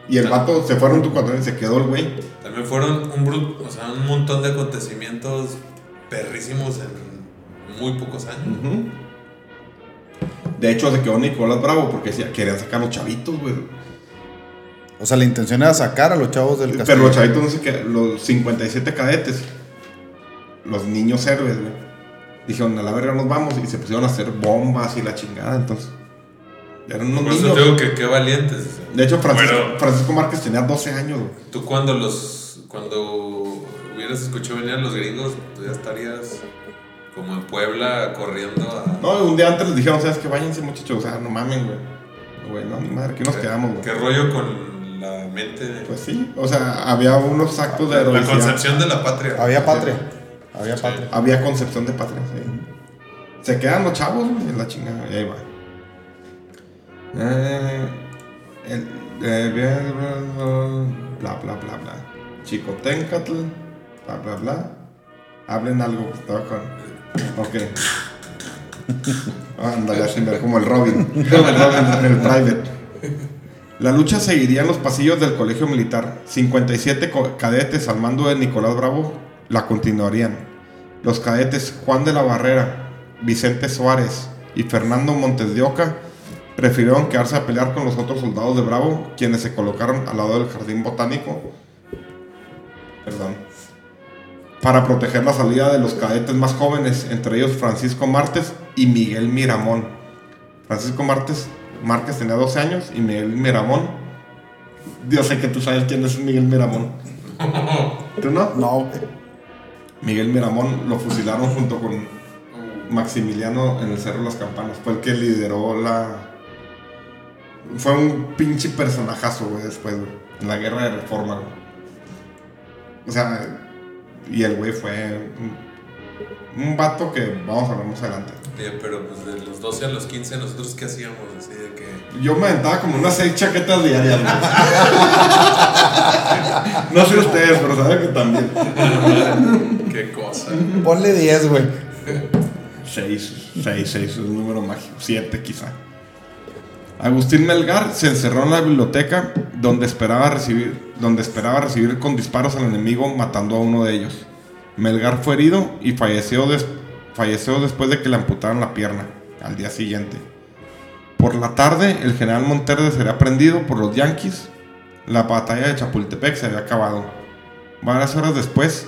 [SPEAKER 2] Y el vato se fueron tu cuando se quedó el güey.
[SPEAKER 3] también fueron un, brut- o sea, un montón de acontecimientos perrísimos en muy pocos años.
[SPEAKER 2] De hecho, se quedó Nicolás Bravo porque decía, querían sacar los chavitos, güey.
[SPEAKER 5] O sea, la intención era sacar a los chavos del castillo.
[SPEAKER 2] Pero los chavitos no sé qué, los 57 cadetes, los niños héroes, güey. Dijeron, a la verga nos vamos y se pusieron a hacer bombas y la chingada, entonces. Eran unos
[SPEAKER 3] Por eso
[SPEAKER 2] niños.
[SPEAKER 3] digo que qué valientes.
[SPEAKER 2] De hecho, Francisco,
[SPEAKER 3] Bueno.
[SPEAKER 2] Francisco Márquez tenía 12 años, güey.
[SPEAKER 3] Tú cuando los cuando hubieras escuchado venir a los gringos, tú ya estarías como en Puebla corriendo a
[SPEAKER 2] No, un día antes les dijeron, ¿sabes qué? Váyanse, muchachos, o sea, no mamen, güey. Güey, no, ni madre, aquí nos quedamos, güey.
[SPEAKER 3] ¿Qué rollo con la mente?
[SPEAKER 2] Pues sí, o sea, había unos actos de
[SPEAKER 3] la concepción de la patria.
[SPEAKER 5] Había patria. Había patria.
[SPEAKER 2] Había concepción de patria, sí. Se quedan los chavos, güey, en la chingada. Y ahí va. Eh, el, eh, bla, bla, bla, bla. Chicoténcatl, bla, bla, bla. Hablen algo que estaba con. Ok. Ándale, así, mira, como el Robin. Como el Robin, el Private. La lucha seguiría en los pasillos del colegio militar. 57 co- cadetes al mando de Nicolás Bravo la continuarían. Los cadetes Juan de la Barrera, Vicente Suárez y Fernando Montes de Oca prefirieron quedarse a pelear con los otros soldados de Bravo, quienes se colocaron al lado del jardín botánico. Perdón. Para proteger la salida de los cadetes más jóvenes, entre ellos Francisco Martes y Miguel Miramón. Francisco Martes, Márquez tenía 12 años y Miguel Miramón Yo sé que tú sabes quién es Miguel Miramón. ¿Tú no?
[SPEAKER 5] No.
[SPEAKER 2] Miguel Miramón lo fusilaron junto con Maximiliano en el Cerro de las Campanas. Fue el que lideró la. Fue un pinche personajazo, güey, después, güey. En la guerra de reforma, güey. O sea, y el güey fue un, un vato que vamos a ver más adelante.
[SPEAKER 3] Pero pues de los 12 a los 15, ¿nosotros qué hacíamos? Así de que.
[SPEAKER 2] Yo me aventaba como unas seis chaquetas diarias, güey. No sé ustedes, pero saben que también.
[SPEAKER 3] ¿Qué cosa?
[SPEAKER 5] Ponle 10, güey.
[SPEAKER 2] Seis, seis, seis, es un número mágico. Siete, quizá. Agustín Melgar se encerró en la biblioteca donde esperaba recibir, donde esperaba recibir con disparos al enemigo, matando a uno de ellos. Melgar fue herido y falleció, des- falleció después de que le amputaran la pierna al día siguiente. Por la tarde, el general Monterde sería prendido por los yanquis. La batalla de Chapultepec se había acabado. Varias horas después,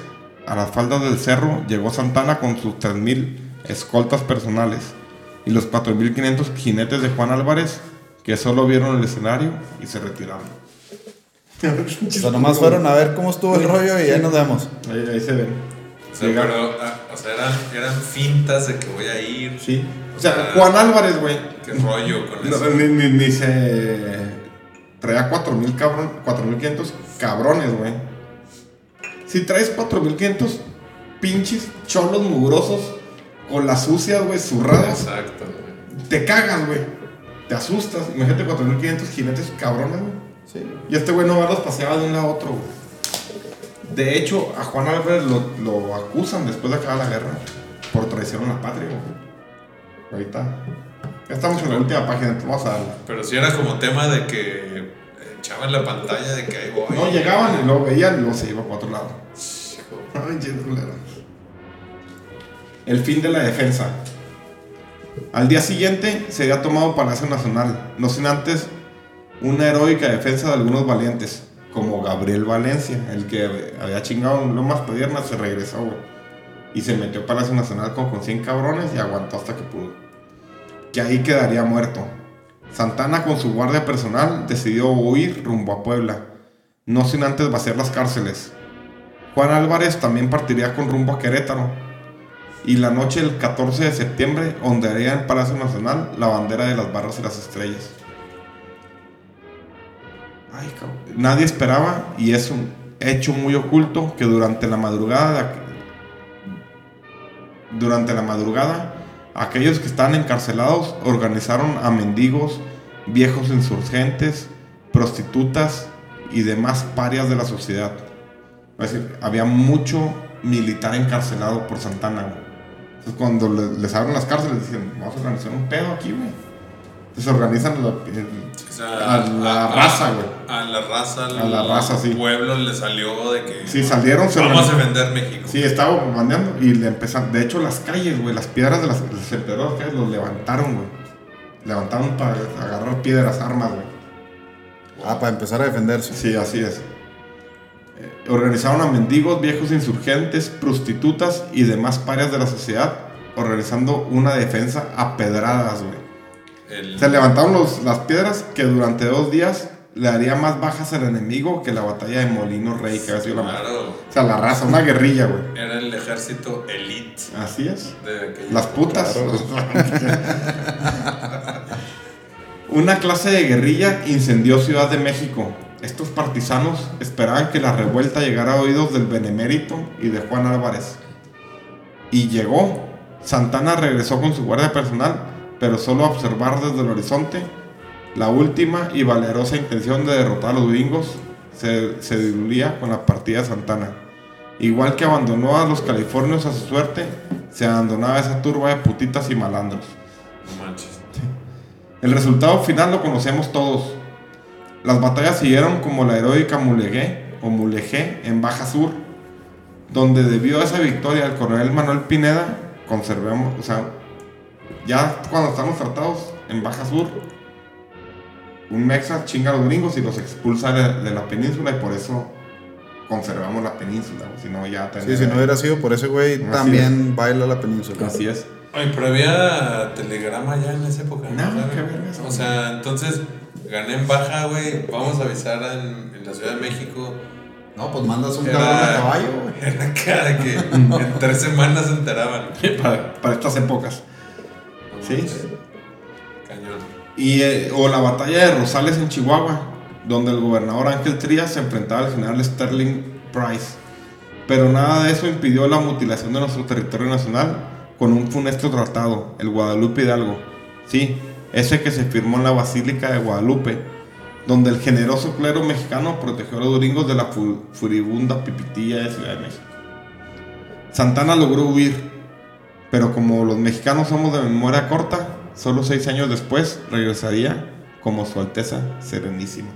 [SPEAKER 2] a las faldas del cerro, llegó Santana con sus 3.000 escoltas personales y los 4.500 jinetes de Juan Álvarez, que solo vieron el escenario y se retiraron.
[SPEAKER 5] O sea, nomás fueron a ver cómo estuvo el rollo y ya nos vemos.
[SPEAKER 2] Ahí, ahí se ven.
[SPEAKER 3] O sea, pero, ah, o sea eran, eran fintas de que voy a ir.
[SPEAKER 2] Sí. O sea, Juan Álvarez, güey.
[SPEAKER 3] ¿Qué rollo con
[SPEAKER 2] No,
[SPEAKER 3] eso?
[SPEAKER 2] ni, ni, ni se traía 4.000 cabrón, 4.500 cabrones, güey. Si traes 4.500 pinches cholos mugrosos con las sucias, güey, zurradas,
[SPEAKER 3] Exacto, güey.
[SPEAKER 2] te cagas, güey. Te asustas. Imagínate 4.500 jinetes cabrones, güey.
[SPEAKER 5] Sí.
[SPEAKER 2] Y este güey no los paseaba de un lado a otro, güey. De hecho, a Juan Álvarez lo, lo acusan después de acabar la guerra por traición a la patria. Ahorita. Ya estamos en la última página, vamos a darle.
[SPEAKER 3] Pero si era como tema de que echaban la pantalla de que ahí voy.
[SPEAKER 2] No, llegaban y luego veían y luego se iba para otro lado. Ay. El fin de la defensa. Al día siguiente sería tomado Palacio Nacional, no sin antes una heroica defensa de algunos valientes, como Gabriel Valencia, el que había chingado en Lomas Pediernas, se regresó. Y se metió a Palacio Nacional con, con 100 cabrones y aguantó hasta que pudo. Que ahí quedaría muerto. Santana con su guardia personal decidió huir rumbo a Puebla, no sin antes vaciar las cárceles. Juan Álvarez también partiría con rumbo a Querétaro. Y la noche del 14 de septiembre ondearía en Palacio Nacional la bandera de las barras y las estrellas. Ay, cabrón. Nadie esperaba, y es un hecho muy oculto, que durante la madrugada, durante la madrugada, aquellos que estaban encarcelados organizaron a mendigos, viejos insurgentes, prostitutas y demás parias de la sociedad. Es decir, había mucho militar encarcelado por Santana. Entonces, cuando le- les abren las cárceles, dicen, vamos a organizar un pedo aquí, güey. Entonces organizan la- el-
[SPEAKER 3] O sea,
[SPEAKER 2] a la raza, güey.
[SPEAKER 3] A la raza,
[SPEAKER 2] A la raza, sí.
[SPEAKER 3] Pueblo le salió de que.
[SPEAKER 2] Sí, salieron, se
[SPEAKER 3] Vamos a defender México.
[SPEAKER 2] Sí, estaba bombardeando y le empezaron. De hecho, las calles, güey, las piedras de las, emperadores calles los levantaron, güey. Levantaron para agarrar piedras, armas, güey.
[SPEAKER 5] Ah, para empezar a defenderse.
[SPEAKER 2] Sí, así es. Eh, organizaron a mendigos, viejos insurgentes, prostitutas y demás parias de la sociedad, organizando una defensa a pedradas, güey.
[SPEAKER 3] El-
[SPEAKER 2] Se levantaron los- las piedras que durante dos días le haría más bajas al enemigo que la batalla de Molino Rey, que había sido la más.
[SPEAKER 3] Claro.
[SPEAKER 2] O sea, la raza, una guerrilla, güey.
[SPEAKER 3] Era el ejército elite
[SPEAKER 2] Así es.
[SPEAKER 3] de
[SPEAKER 2] Las putas. Una clase de guerrilla incendió Ciudad de México. Estos partisanos esperaban que la revuelta llegara a oídos del Benemérito y de Juan Álvarez. Y llegó. Santana regresó con su guardia personal, pero solo observar desde el horizonte. La última y valerosa intención de derrotar a los gringos se, se diluía con la partida de Santana. Igual que abandonó a los californios a su suerte, se abandonaba esa turba de putitas y malandros.
[SPEAKER 3] No manches.
[SPEAKER 2] El resultado final lo conocemos todos. Las batallas siguieron como la heroica Mulegé o Mulegé en Baja Sur, donde debido a esa victoria el coronel Manuel Pineda, conservemos, o sea, ya cuando estamos tratados en Baja Sur, un mexa chinga a los gringos y los expulsa de, de la península y por eso conservamos la península, si no ya
[SPEAKER 5] Sí, si no hubiera sido por ese güey, también baila la península.
[SPEAKER 2] Así es.
[SPEAKER 3] Oye, pero había telegrama ya en esa época.
[SPEAKER 2] No,
[SPEAKER 3] ¿sabes?
[SPEAKER 2] qué verga.
[SPEAKER 3] O sea, entonces gané en baja, güey. Vamos a avisar en, en la Ciudad de México.
[SPEAKER 4] No, pues mandas un cabrón a caballo, güey.
[SPEAKER 3] Era de que en tres semanas se enteraban.
[SPEAKER 2] para, para estas épocas. Sí.
[SPEAKER 3] Cañón.
[SPEAKER 2] Y, eh, o la batalla de Rosales en Chihuahua, donde el gobernador Ángel Trías se enfrentaba al general Sterling Price. Pero nada de eso impidió la mutilación de nuestro territorio nacional con un funesto tratado, el Guadalupe Hidalgo. Sí, ese que se firmó en la Basílica de Guadalupe, donde el generoso clero mexicano protegió a los gringos de la fu- furibunda pipitilla de Ciudad de México. Santana logró huir, pero como los mexicanos somos de memoria corta, solo seis años después regresaría como Su Alteza Serenísima.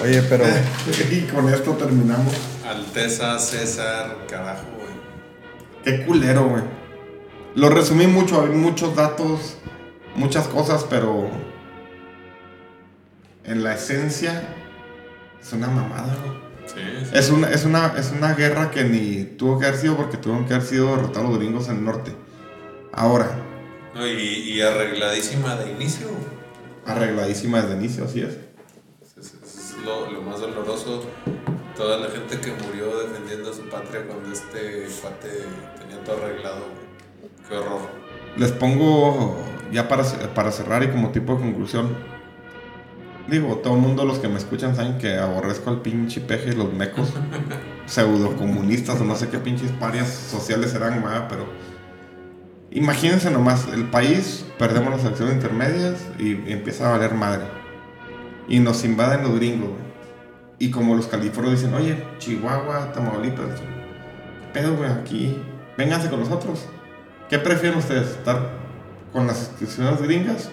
[SPEAKER 5] Oye, pero
[SPEAKER 2] y con esto terminamos.
[SPEAKER 3] Alteza, César, carajo, güey.
[SPEAKER 2] Qué culero, güey. Lo resumí mucho, hay muchos datos, muchas cosas, pero en la esencia es una mamada, güey.
[SPEAKER 3] Sí, sí.
[SPEAKER 2] Es una, es, una, es una guerra que ni tuvo que haber sido porque tuvieron que haber sido derrotados los gringos en el norte. Ahora,
[SPEAKER 3] No, y, y arregladísima de inicio.
[SPEAKER 2] arregladísima desde inicio, así es.
[SPEAKER 3] Es, es- es lo, lo más doloroso. Toda la gente que murió defendiendo su patria cuando este cuate tenía todo arreglado. Qué horror.
[SPEAKER 2] Les pongo ya para, para cerrar y como tipo de conclusión. Digo, todo el mundo, los que me escuchan, saben que aborrezco al pinche peje y los mecos. pseudocomunistas o no sé qué pinches parias sociales serán, ¿verdad? pero imagínense nomás, el país, perdemos las elecciones intermedias y, y empieza a valer madre. Y nos invaden los gringos, güey. Y como los californios dicen, oye, Chihuahua, Tamaulipas, ¿qué pedo, güey? Aquí, vénganse con nosotros. ¿Qué prefieren ustedes? ¿Estar con las instituciones gringas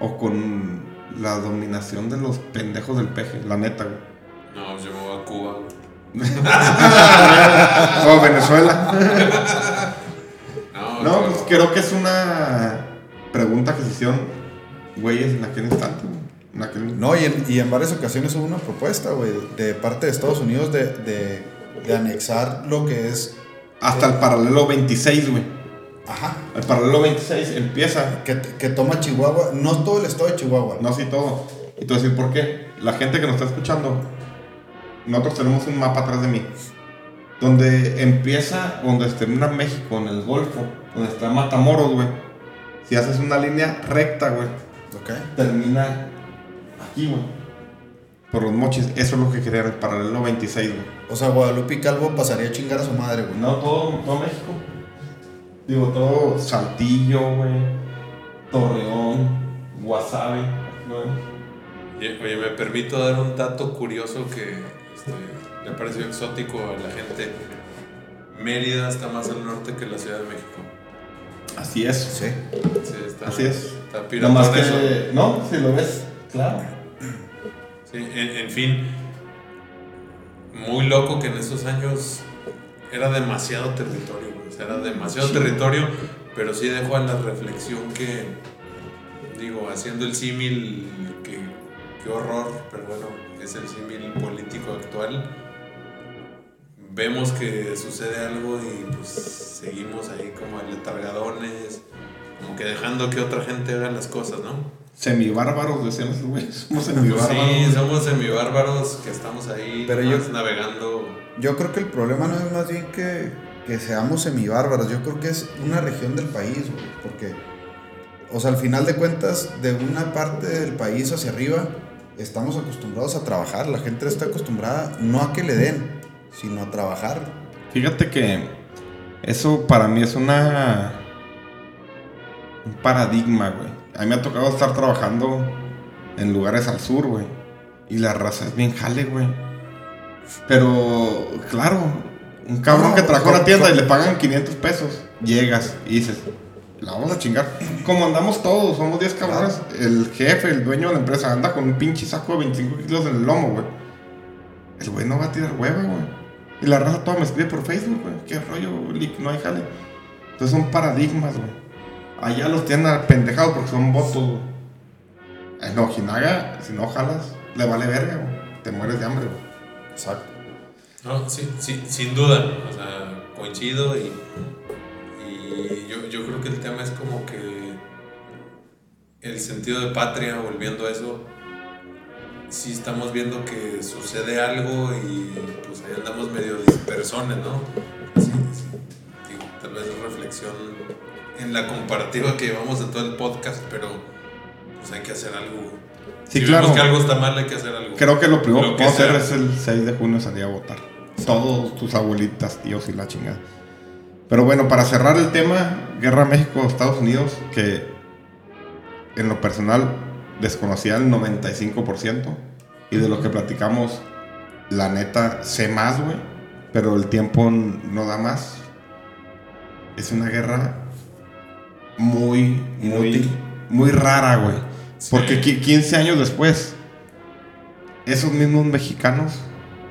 [SPEAKER 2] o con la dominación de los pendejos del peje? La neta, güey.
[SPEAKER 3] No, yo me voy a Cuba.
[SPEAKER 2] o Venezuela.
[SPEAKER 3] No,
[SPEAKER 2] pues creo que es una pregunta que se hicieron güeyes en aquel instante. güey. En aquel...
[SPEAKER 5] no, y en, y en varias ocasiones hubo una propuesta, güey, de parte de Estados Unidos de, de, de anexar lo que es.
[SPEAKER 2] Hasta el paralelo 26, güey.
[SPEAKER 5] Ajá.
[SPEAKER 2] El paralelo 26 empieza.
[SPEAKER 5] Que, que toma Chihuahua, no todo el estado de Chihuahua.
[SPEAKER 2] No así todo. Y te voy a decir por qué. La gente que nos está escuchando, nosotros tenemos un mapa atrás de mí. Donde empieza, donde termina México, en el Golfo, donde está Matamoros, güey. Si haces una línea recta, güey,
[SPEAKER 5] Ok.
[SPEAKER 2] termina aquí, güey. Por los mochis. Eso es lo que quería el paralelo 26, güey.
[SPEAKER 5] O sea, Guadalupe y Calvo pasaría a chingar a su madre, güey.
[SPEAKER 2] No, todo, todo México. Digo, todo Saltillo, güey. Torreón, Guasave, güey.
[SPEAKER 3] Oye, me permito dar un dato curioso que este, le pareció exótico a la gente. Mérida está más al norte que la Ciudad de México.
[SPEAKER 2] Así es.
[SPEAKER 5] Sí.
[SPEAKER 3] Sí, está,
[SPEAKER 2] Así es.
[SPEAKER 3] Está
[SPEAKER 2] Nada más
[SPEAKER 3] eso.
[SPEAKER 2] que. No, si lo ves, claro.
[SPEAKER 3] Sí, en, en fin, muy loco que en esos años era demasiado territorio, sea, era demasiado territorio, pero sí dejó a la reflexión que, digo, haciendo el símil, que qué horror, pero bueno, es el símil político actual. Vemos que sucede algo y pues seguimos ahí como letargadones, como que dejando que otra gente haga las cosas, ¿no?
[SPEAKER 2] Semibárbaros, decían esos güeyes. Somos semibárbaros.
[SPEAKER 3] Sí, somos semibárbaros que estamos ahí
[SPEAKER 5] Pero yo-
[SPEAKER 3] navegando.
[SPEAKER 5] Yo creo que el problema no es más bien que, que seamos semibárbaros. Yo creo que es una región del país, güey. Porque, o sea, al final de cuentas, de una parte del país hacia arriba, estamos acostumbrados a trabajar. La gente está acostumbrada no a que le den, sino a trabajar.
[SPEAKER 2] Fíjate que eso para mí es una. Un paradigma, güey. A mí me ha tocado estar trabajando en lugares al sur, güey. Y la raza es bien jale, güey. Pero, claro, un cabrón
[SPEAKER 5] No,
[SPEAKER 2] que en una tienda y le pagan 500 pesos, llegas y dices, la vamos a chingar. Como andamos todos, somos 10 cabrones. El jefe, el dueño de la empresa, anda con un pinche saco de 25 kilos en el lomo, güey. El güey no va a tirar hueva, güey. Y la raza toda me escribe por Facebook, güey. ¿Qué rollo, Lick? No hay jale. Entonces son paradigmas, güey. Allá los tienen pendejados porque son votos, güey. En Ojinaga, si no jalas, le vale verga, güey. Te mueres de hambre, güey.
[SPEAKER 5] Exacto.
[SPEAKER 3] No, sí, sí, sin duda. O sea, coincido y, y yo, yo creo que el tema es como que el sentido de patria, volviendo a eso, sí estamos viendo que sucede algo y pues ahí andamos medio dispersones, ¿no? Digo, tal vez reflexión en la comparativa que llevamos de todo el podcast, pero pues hay que hacer algo.
[SPEAKER 2] Sí,
[SPEAKER 3] si
[SPEAKER 2] claro.
[SPEAKER 3] vemos que algo está mal, hay que hacer algo.
[SPEAKER 2] Creo que lo primero
[SPEAKER 3] Lo
[SPEAKER 2] que
[SPEAKER 3] que
[SPEAKER 2] puedo hacer es el 6 de junio salir a votar. Todos tus abuelitas, tíos y la chingada. Pero bueno, para cerrar el tema, Guerra México-Estados Unidos, que en lo personal desconocía el 95%. Y de lo que platicamos, la neta, sé más, güey. Pero el tiempo no da más. Es una guerra muy, muy, muy rara, güey. Porque qui- 15 años después, esos mismos mexicanos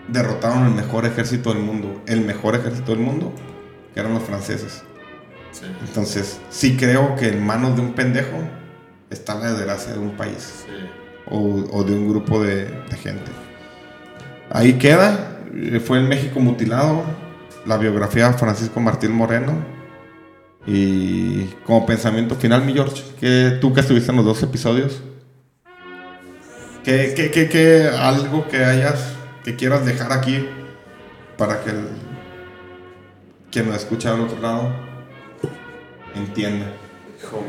[SPEAKER 2] derrotaron el mejor ejército del mundo. El mejor ejército del mundo, que eran los franceses.
[SPEAKER 3] Sí,
[SPEAKER 2] Entonces, sí creo que en manos de un pendejo está la desgracia de un país
[SPEAKER 3] sí.
[SPEAKER 2] o, o de un grupo de, de gente. Ahí queda, eh, fue en México mutilado, la biografía de Francisco Martín Moreno. Y como pensamiento final, mi George, que tú que estuviste en los dos episodios, ¿qué, qué, qué- qué- algo que hayas, que quieras dejar aquí para que el, quien nos escucha al otro lado entienda?
[SPEAKER 3] Hijo,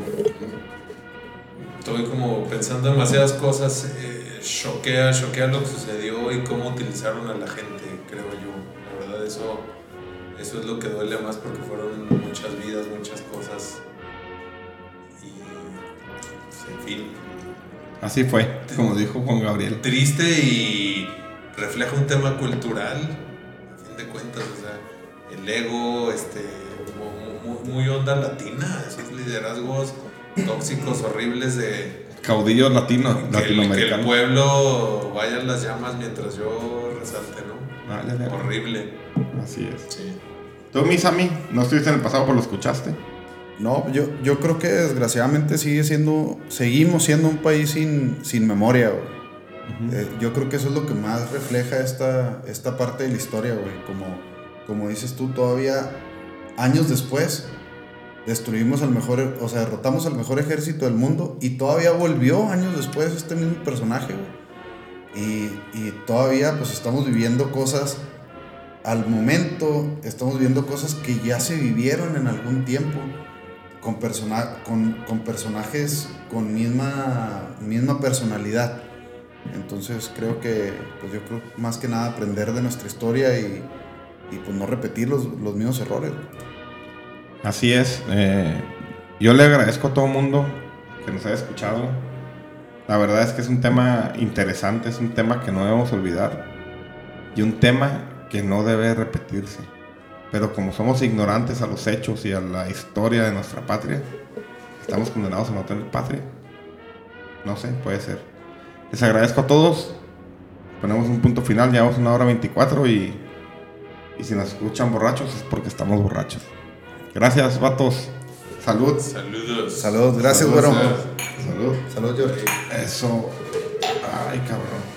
[SPEAKER 3] estoy como pensando demasiadas cosas. eh, choquea, choquea lo que sucedió y cómo utilizaron a la gente, creo yo. La verdad, eso, eso es lo que duele más porque fueron muchas vidas, muchas cosas. Y, pues, en fin,
[SPEAKER 2] Así fue, como dijo Juan Gabriel.
[SPEAKER 3] triste y refleja un tema cultural, a fin de cuentas, o sea, el ego, este, mu- mu- muy, onda latina, esos liderazgos tóxicos, horribles de
[SPEAKER 2] Caudillos latino,
[SPEAKER 3] que el, que el pueblo vaya en las llamas mientras yo resalte, ¿no?
[SPEAKER 2] Vale, vale.
[SPEAKER 3] Horrible.
[SPEAKER 2] Así es.
[SPEAKER 3] Sí.
[SPEAKER 2] Tú, mi Sammy, no estuviste en el pasado, pero lo escuchaste.
[SPEAKER 4] No, yo, yo creo que desgraciadamente sigue siendo, seguimos siendo un país sin, sin memoria, güey. Eh, yo creo que eso es lo que más refleja esta, esta parte de la historia, güey. Como, como dices tú, todavía años después destruimos al mejor, o sea, derrotamos al mejor ejército del mundo y todavía volvió años después este mismo personaje, güey. Y, y todavía pues estamos viviendo cosas al momento, estamos viviendo cosas que ya se vivieron en algún tiempo con, persona, con, con personajes con misma, misma personalidad. Entonces creo que, pues yo creo más que nada aprender de nuestra historia y, pues no repetir los, los mismos errores.
[SPEAKER 2] Así es. eh, yo le agradezco a todo el mundo que nos haya escuchado. La verdad es que es un tema interesante, es un tema que no debemos olvidar y un tema que no debe repetirse. Pero como somos ignorantes a los hechos y a la historia de nuestra patria, estamos condenados a no tener patria. No sé, puede ser. Les agradezco a todos. Ponemos un punto final, llevamos una hora 24 y, y si nos escuchan borrachos es porque estamos borrachos. Gracias, vatos. Salud.
[SPEAKER 3] Saludos.
[SPEAKER 4] Saludos, gracias,
[SPEAKER 2] Saludos,
[SPEAKER 4] güero.
[SPEAKER 2] Salud.
[SPEAKER 4] Saludos, George.
[SPEAKER 2] Eso. Ay, cabrón.